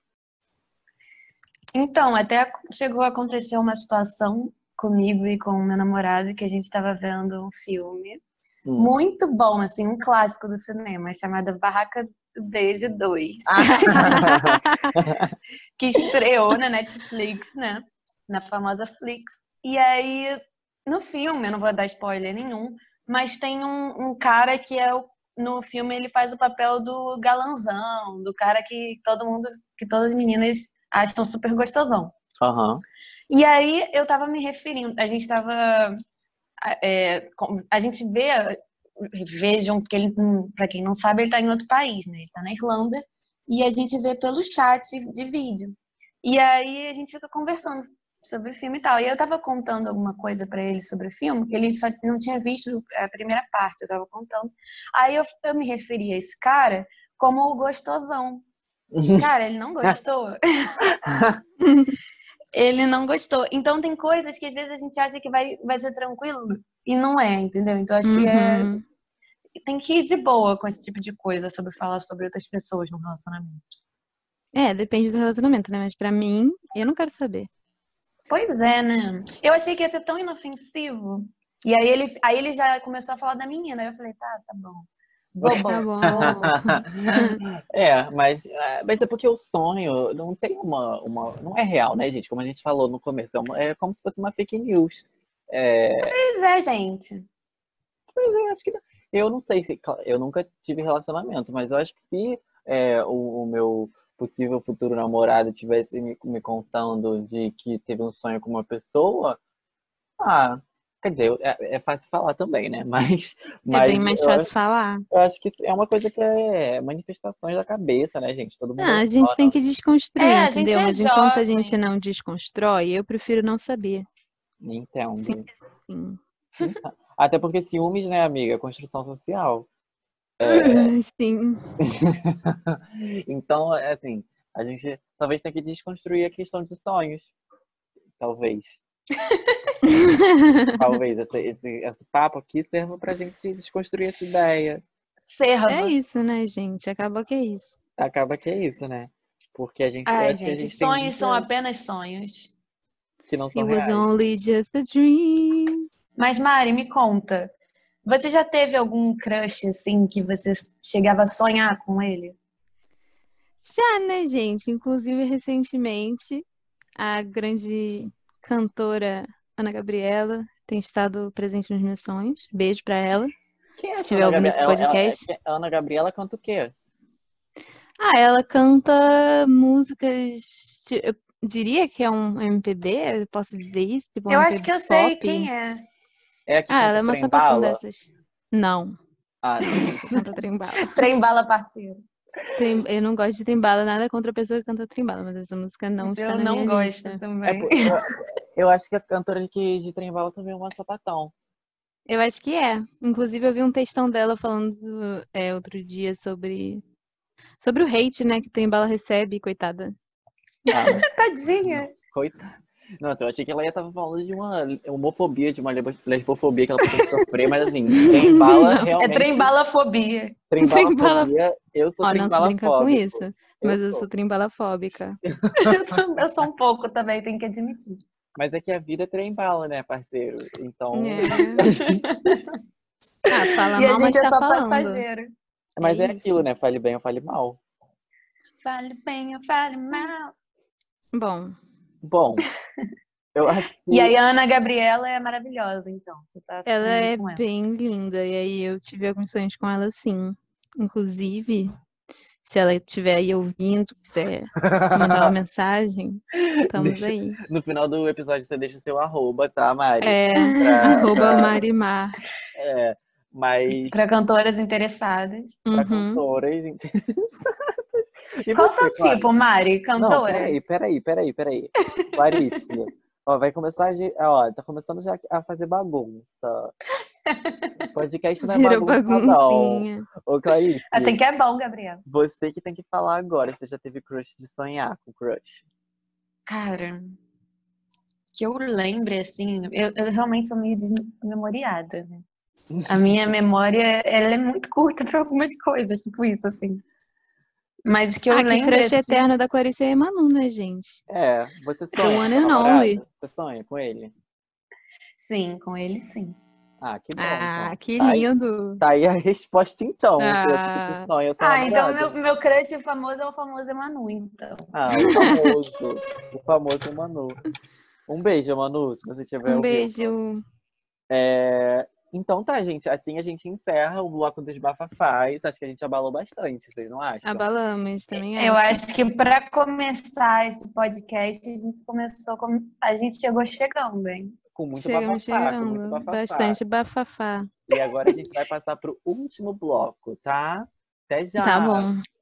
Então, até chegou a acontecer uma situação comigo e com o meu namorado que a gente estava vendo um filme hum. muito bom, assim, um clássico do cinema, chamado Barraca Beijo 2. (laughs) que estreou na Netflix, né? Na famosa Flix. E aí, no filme, eu não vou dar spoiler nenhum, mas tem um, um cara que é o, no filme ele faz o papel do galanzão, do cara que todo mundo, que todas as meninas acham super gostosão. Aham. E aí eu tava me referindo, a gente tava. é, a gente vê, vejam que ele, para quem não sabe, ele tá em outro país, né? Ele tá na Irlanda, e a gente vê pelo chat de vídeo. E aí a gente fica conversando sobre o filme e tal. E eu tava contando alguma coisa pra ele sobre o filme, que ele só não tinha visto a primeira parte, eu tava contando. Aí eu, eu me referi a esse cara como o gostosão. (laughs) Cara, ele não gostou. (laughs) (laughs) ele não gostou. Então tem coisas que às vezes a gente acha que vai, vai ser tranquilo e não é, entendeu? Então acho que é, Uhum. tem que ir de boa com esse tipo de coisa sobre falar sobre outras pessoas no relacionamento. É, depende do relacionamento, né? Mas pra mim, eu não quero saber. Pois é, né? Eu achei que ia ser tão inofensivo. E aí ele, aí ele já começou a falar da menina. Aí eu falei, tá, tá bom. Bobo. Tá bom. (laughs) É, mas, é, mas é porque o sonho não tem uma, uma. Não é real, né, gente? Como a gente falou no começo, é, uma- é como se fosse uma fake news. É, Pois é, gente. Mas eu acho que não. Eu não sei se. Eu nunca tive relacionamento, mas eu acho que se é, o, o meu possível futuro namorado tivesse me, me contando de que teve um sonho com uma pessoa, ah, quer dizer, é, é fácil falar também, né? (laughs) Mas, É mas bem mais fácil acho, falar. eu acho que é uma coisa que é manifestações da cabeça, né, gente? Todo mundo Ah, a gente tem que desconstruir, É, entendeu? é Mas enquanto a gente não desconstrói, eu prefiro não saber. entende. Sim, sim. Até porque ciúmes, né, amiga? É construção social. Ai, (laughs) Sim. (laughs) Então, é assim, a gente talvez tenha que desconstruir a questão de sonhos. Talvez. (laughs) Talvez esse, esse, esse papo aqui serva pra gente desconstruir essa ideia. Serva. É isso, né, gente? Acabou que é isso. Acaba que é isso, né? Porque a gente. Ai, acho que a gente, gente tem sonhos são apenas sonhos. que não It são was reais. only just a dream. Mas, Mari, me conta. Você já teve algum crush, assim, que você chegava a sonhar com ele? Já, né, gente? Inclusive, recentemente, a grande cantora Ana Gabriela tem estado presente nos meus sonhos. Beijo pra ela. Quem é Se tiver Ana ouvindo esse Gabriela? Ela- ela- podcast. é- Ana Gabriela canta o quê? Ah, ela canta músicas. Eu diria que é um MPB, eu posso dizer isso? Tipo, um eu acho que eu sei pop. quem é. É Ah, ela é uma sapatão dessas. Não, Ah, (laughs) não canta trembala. Trem bala parceiro. Eu não gosto de trembala, nada contra a pessoa que canta trembala, mas essa música não está eu na não minha gosto lista. é também. por- eu, eu acho que a cantora de, de Trem Bala também é uma sapatão. Eu acho que é. Inclusive, eu vi um textão dela falando é, outro dia sobre, sobre o hate, né, que Trembala recebe, coitada. Ah, (laughs) Tadinha. Coitada. Nossa, eu achei que ela ia estar falando de uma homofobia, de uma lesbofobia que ela podia sofrer, mas assim, trem (laughs) bala Não, é É realmente. trem balafobia. Trem bala trem-bala- fobia, eu sou Ó, trem não se bala brinca com isso, mas eu sou trembalafóbica. (laughs) Eu, sou um pouco também, tenho que admitir. Mas é que a vida é trem bala, né, parceiro? Então. É. (laughs) Ah, fala e a mal, mas gente é tá só falando. passageiro. Mas É é, aquilo, né? Fale bem ou fale mal. Fale bem ou fale mal. Bom, Bom, eu (laughs) acho que. E aí a Ana Gabriela é maravilhosa, então. Você tá ela é ela. bem linda, e aí eu tive alguns sonhos com ela, sim. Inclusive, se ela estiver aí ouvindo, quiser mandar uma (laughs) mensagem, estamos Deixa- aí. No final do episódio você deixa o seu arroba, tá, Mari? É, Pra- (laughs) arroba pra- Marimar. É, mas Para cantoras interessadas. pra Uhum. cantoras interessadas. E Qual o você, seu Clara? tipo, Mari? Não, Cantoras? peraí, peraí, peraí, peraí. Clarice, ó, vai começar a, ó, tá começando já a fazer bagunça. O podcast não é Virou bagunça, não. Ô, Clarice, Assim que é bom, Gabriela. você que tem que falar agora, você já teve crush de sonhar com crush. Cara, que eu lembre, assim, eu, eu realmente sou meio desmemoriada, né? A minha memória, ela é muito curta para algumas coisas, tipo isso, assim. Mas que eu ah, que lembro, crush assim, eterno da Clarice é Manu, né, gente? É, você sonha com one and only. Você sonha com ele? sim, com ele, sim. Ah, que bom. Ah, então. que Tá aí- lindo. Tá aí a resposta então. Ah. O crush que tu sonha, seu Ah, então meu, meu crush famoso é o famoso Emanu, então. Ah, o famoso. o famoso Manu. Um beijo, Manu, se você estiver Um ouvindo. beijo. É, Então tá, gente. Assim a gente encerra o bloco dos bafafás. Acho que a gente abalou bastante, vocês não acham? Abalamos, também Eu acho. acho que para começar esse podcast, a gente começou com. A gente chegou chegando, hein? Com muito Chegamos bafafá, com muito chegando. bafafá. Bastante bafafá. E agora a gente vai passar pro último bloco, tá? Até já. Tá bom.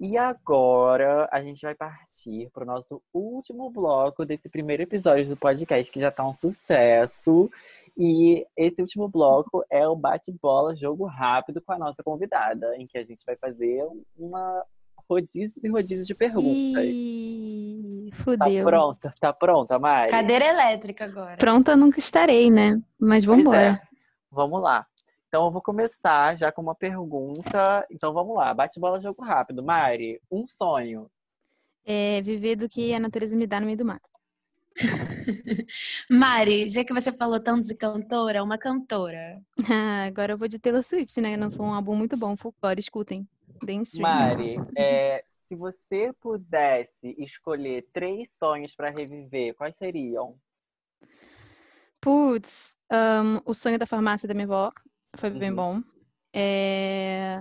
E agora a gente vai partir pro nosso último bloco desse primeiro episódio do podcast, que já tá um sucesso. E esse último bloco é o bate-bola, jogo rápido com a nossa convidada, em que a gente vai fazer uma rodízio e rodízio de perguntas. Ih, Tá fudeu. pronta? Tá pronta, Mari? Cadeira elétrica agora. Pronta nunca estarei, né? Mas vambora. é. Vamos lá. Então eu vou começar já com uma pergunta. Então vamos lá, bate-bola, jogo rápido. Mari, um sonho. É viver do que a natureza me dá no meio do mato. (laughs) Mari, já que você falou tanto de cantora, uma cantora. (laughs) Ah, Agora eu vou de Taylor Swift, né? Lançou um álbum muito bom, folclore, escutem. Deem. Mari, é, se você pudesse escolher três sonhos para reviver, quais seriam? Putz, ahn, o sonho da farmácia da minha avó foi bem Uhum. bom. É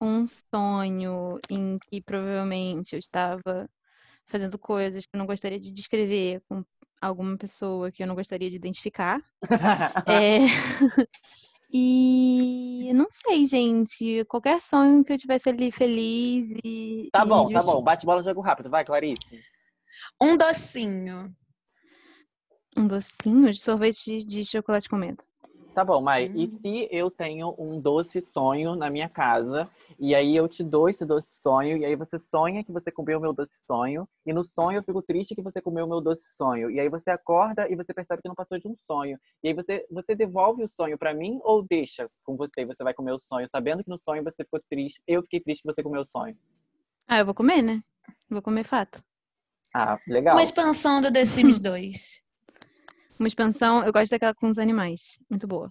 um sonho em que provavelmente eu estava fazendo coisas que eu não gostaria de descrever com alguma pessoa que eu não gostaria de identificar. (laughs) É, (laughs) E não sei, gente. Qualquer sonho que eu tivesse ali feliz e. Tá e bom, tá bom. justiça. Bate-bola, jogo rápido. Vai, Clarice. Um docinho. Um docinho de sorvete de, de chocolate com menta. Tá bom, Mai. Hum. E se eu tenho um doce sonho na minha casa, e aí eu te dou esse doce sonho, e aí você sonha que você comeu o meu doce sonho, e no sonho eu fico triste que você comeu o meu doce sonho, e aí você acorda e você percebe que não passou de um sonho. E aí você, você devolve o sonho pra mim ou deixa com você e você vai comer o sonho, sabendo que no sonho você ficou triste, eu fiquei triste que você comeu o sonho. Ah, eu vou comer, né? Vou comer fato. Ah, legal. Uma expansão do The Sims 2. Uma expansão, eu gosto daquela com os animais. Muito boa.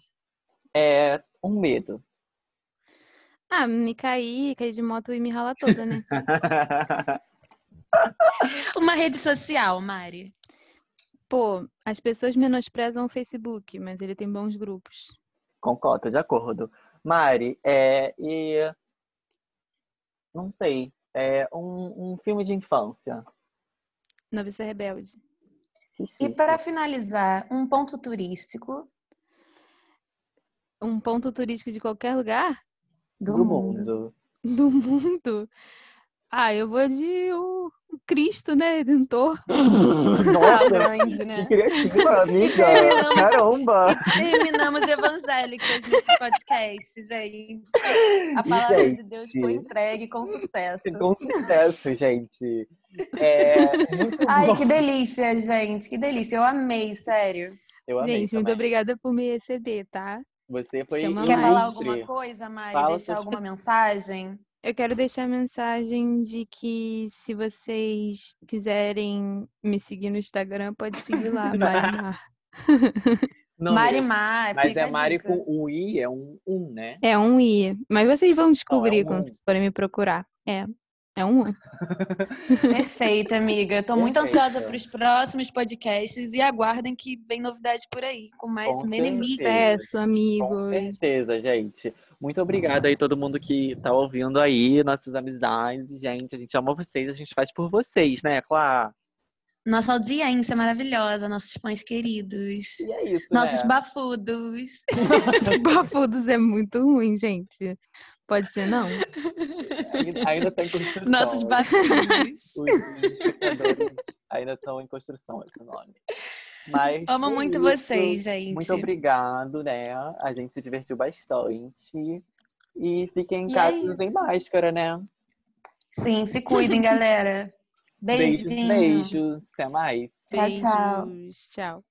É um medo. Ah, me cair, cair de moto e me ralar toda, né? (laughs) Uma rede social, Mari. Pô, as pessoas menosprezam o Facebook, mas ele tem bons grupos. Concordo, de acordo. Mari, é, e não sei, é um, um filme de infância. Noviça Rebelde. E para finalizar, um ponto turístico Um ponto turístico de qualquer lugar do, do mundo. mundo. do mundo. Ah, eu vou de o o Cristo, né? Redentor. (laughs) Nossa, grande, que né? criativa, amiga. terminamos. Caramba. Terminamos evangélicas nesse podcast, gente. A palavra de Deus Gente. foi entregue com sucesso. Com sucesso, gente. É, muito Ai, bom. que delícia, gente. Que delícia. Eu amei, sério. Eu amei Gente, muito também. obrigada por me receber, tá? Você foi Chama Quer falar alguma coisa, Mari? Fala Deixar alguma mensagem? Eu quero deixar a mensagem de que se vocês quiserem me seguir no Instagram, pode seguir lá, (laughs) Marimar. Não, (laughs) Marimar, Mas é Mari com um I, é um um, né? É um I. Mas vocês vão descobrir um quando um. vocês forem me procurar. É. É um. (laughs) Perfeita, amiga. Estou muito ansiosa para os próximos podcasts e aguardem que vem novidade por aí, com mais Com Menemix. Sucesso, Com amigos. certeza, gente. Muito obrigada aí todo mundo que tá ouvindo aí, nossas amizades, gente. A gente ama vocês, a gente faz por vocês, né, Clá? Nossa audiência maravilhosa, nossos fãs queridos, E é isso, nossos né? bafudos. (laughs) Bafudos é muito ruim, gente. Pode ser não? Ainda, ainda tá em construção. Nossos bafudos. Os, os espectadores ainda estão em construção, esse nome. Mas Amo é muito isso. vocês, gente. Muito obrigado, né? A gente se divertiu bastante. E fiquem em E é casa usem máscara, né? Sim, se cuidem, (laughs) galera. Beijos, Beijinho. beijos. Até mais. Tchau, tchau. Beijos, Tchau.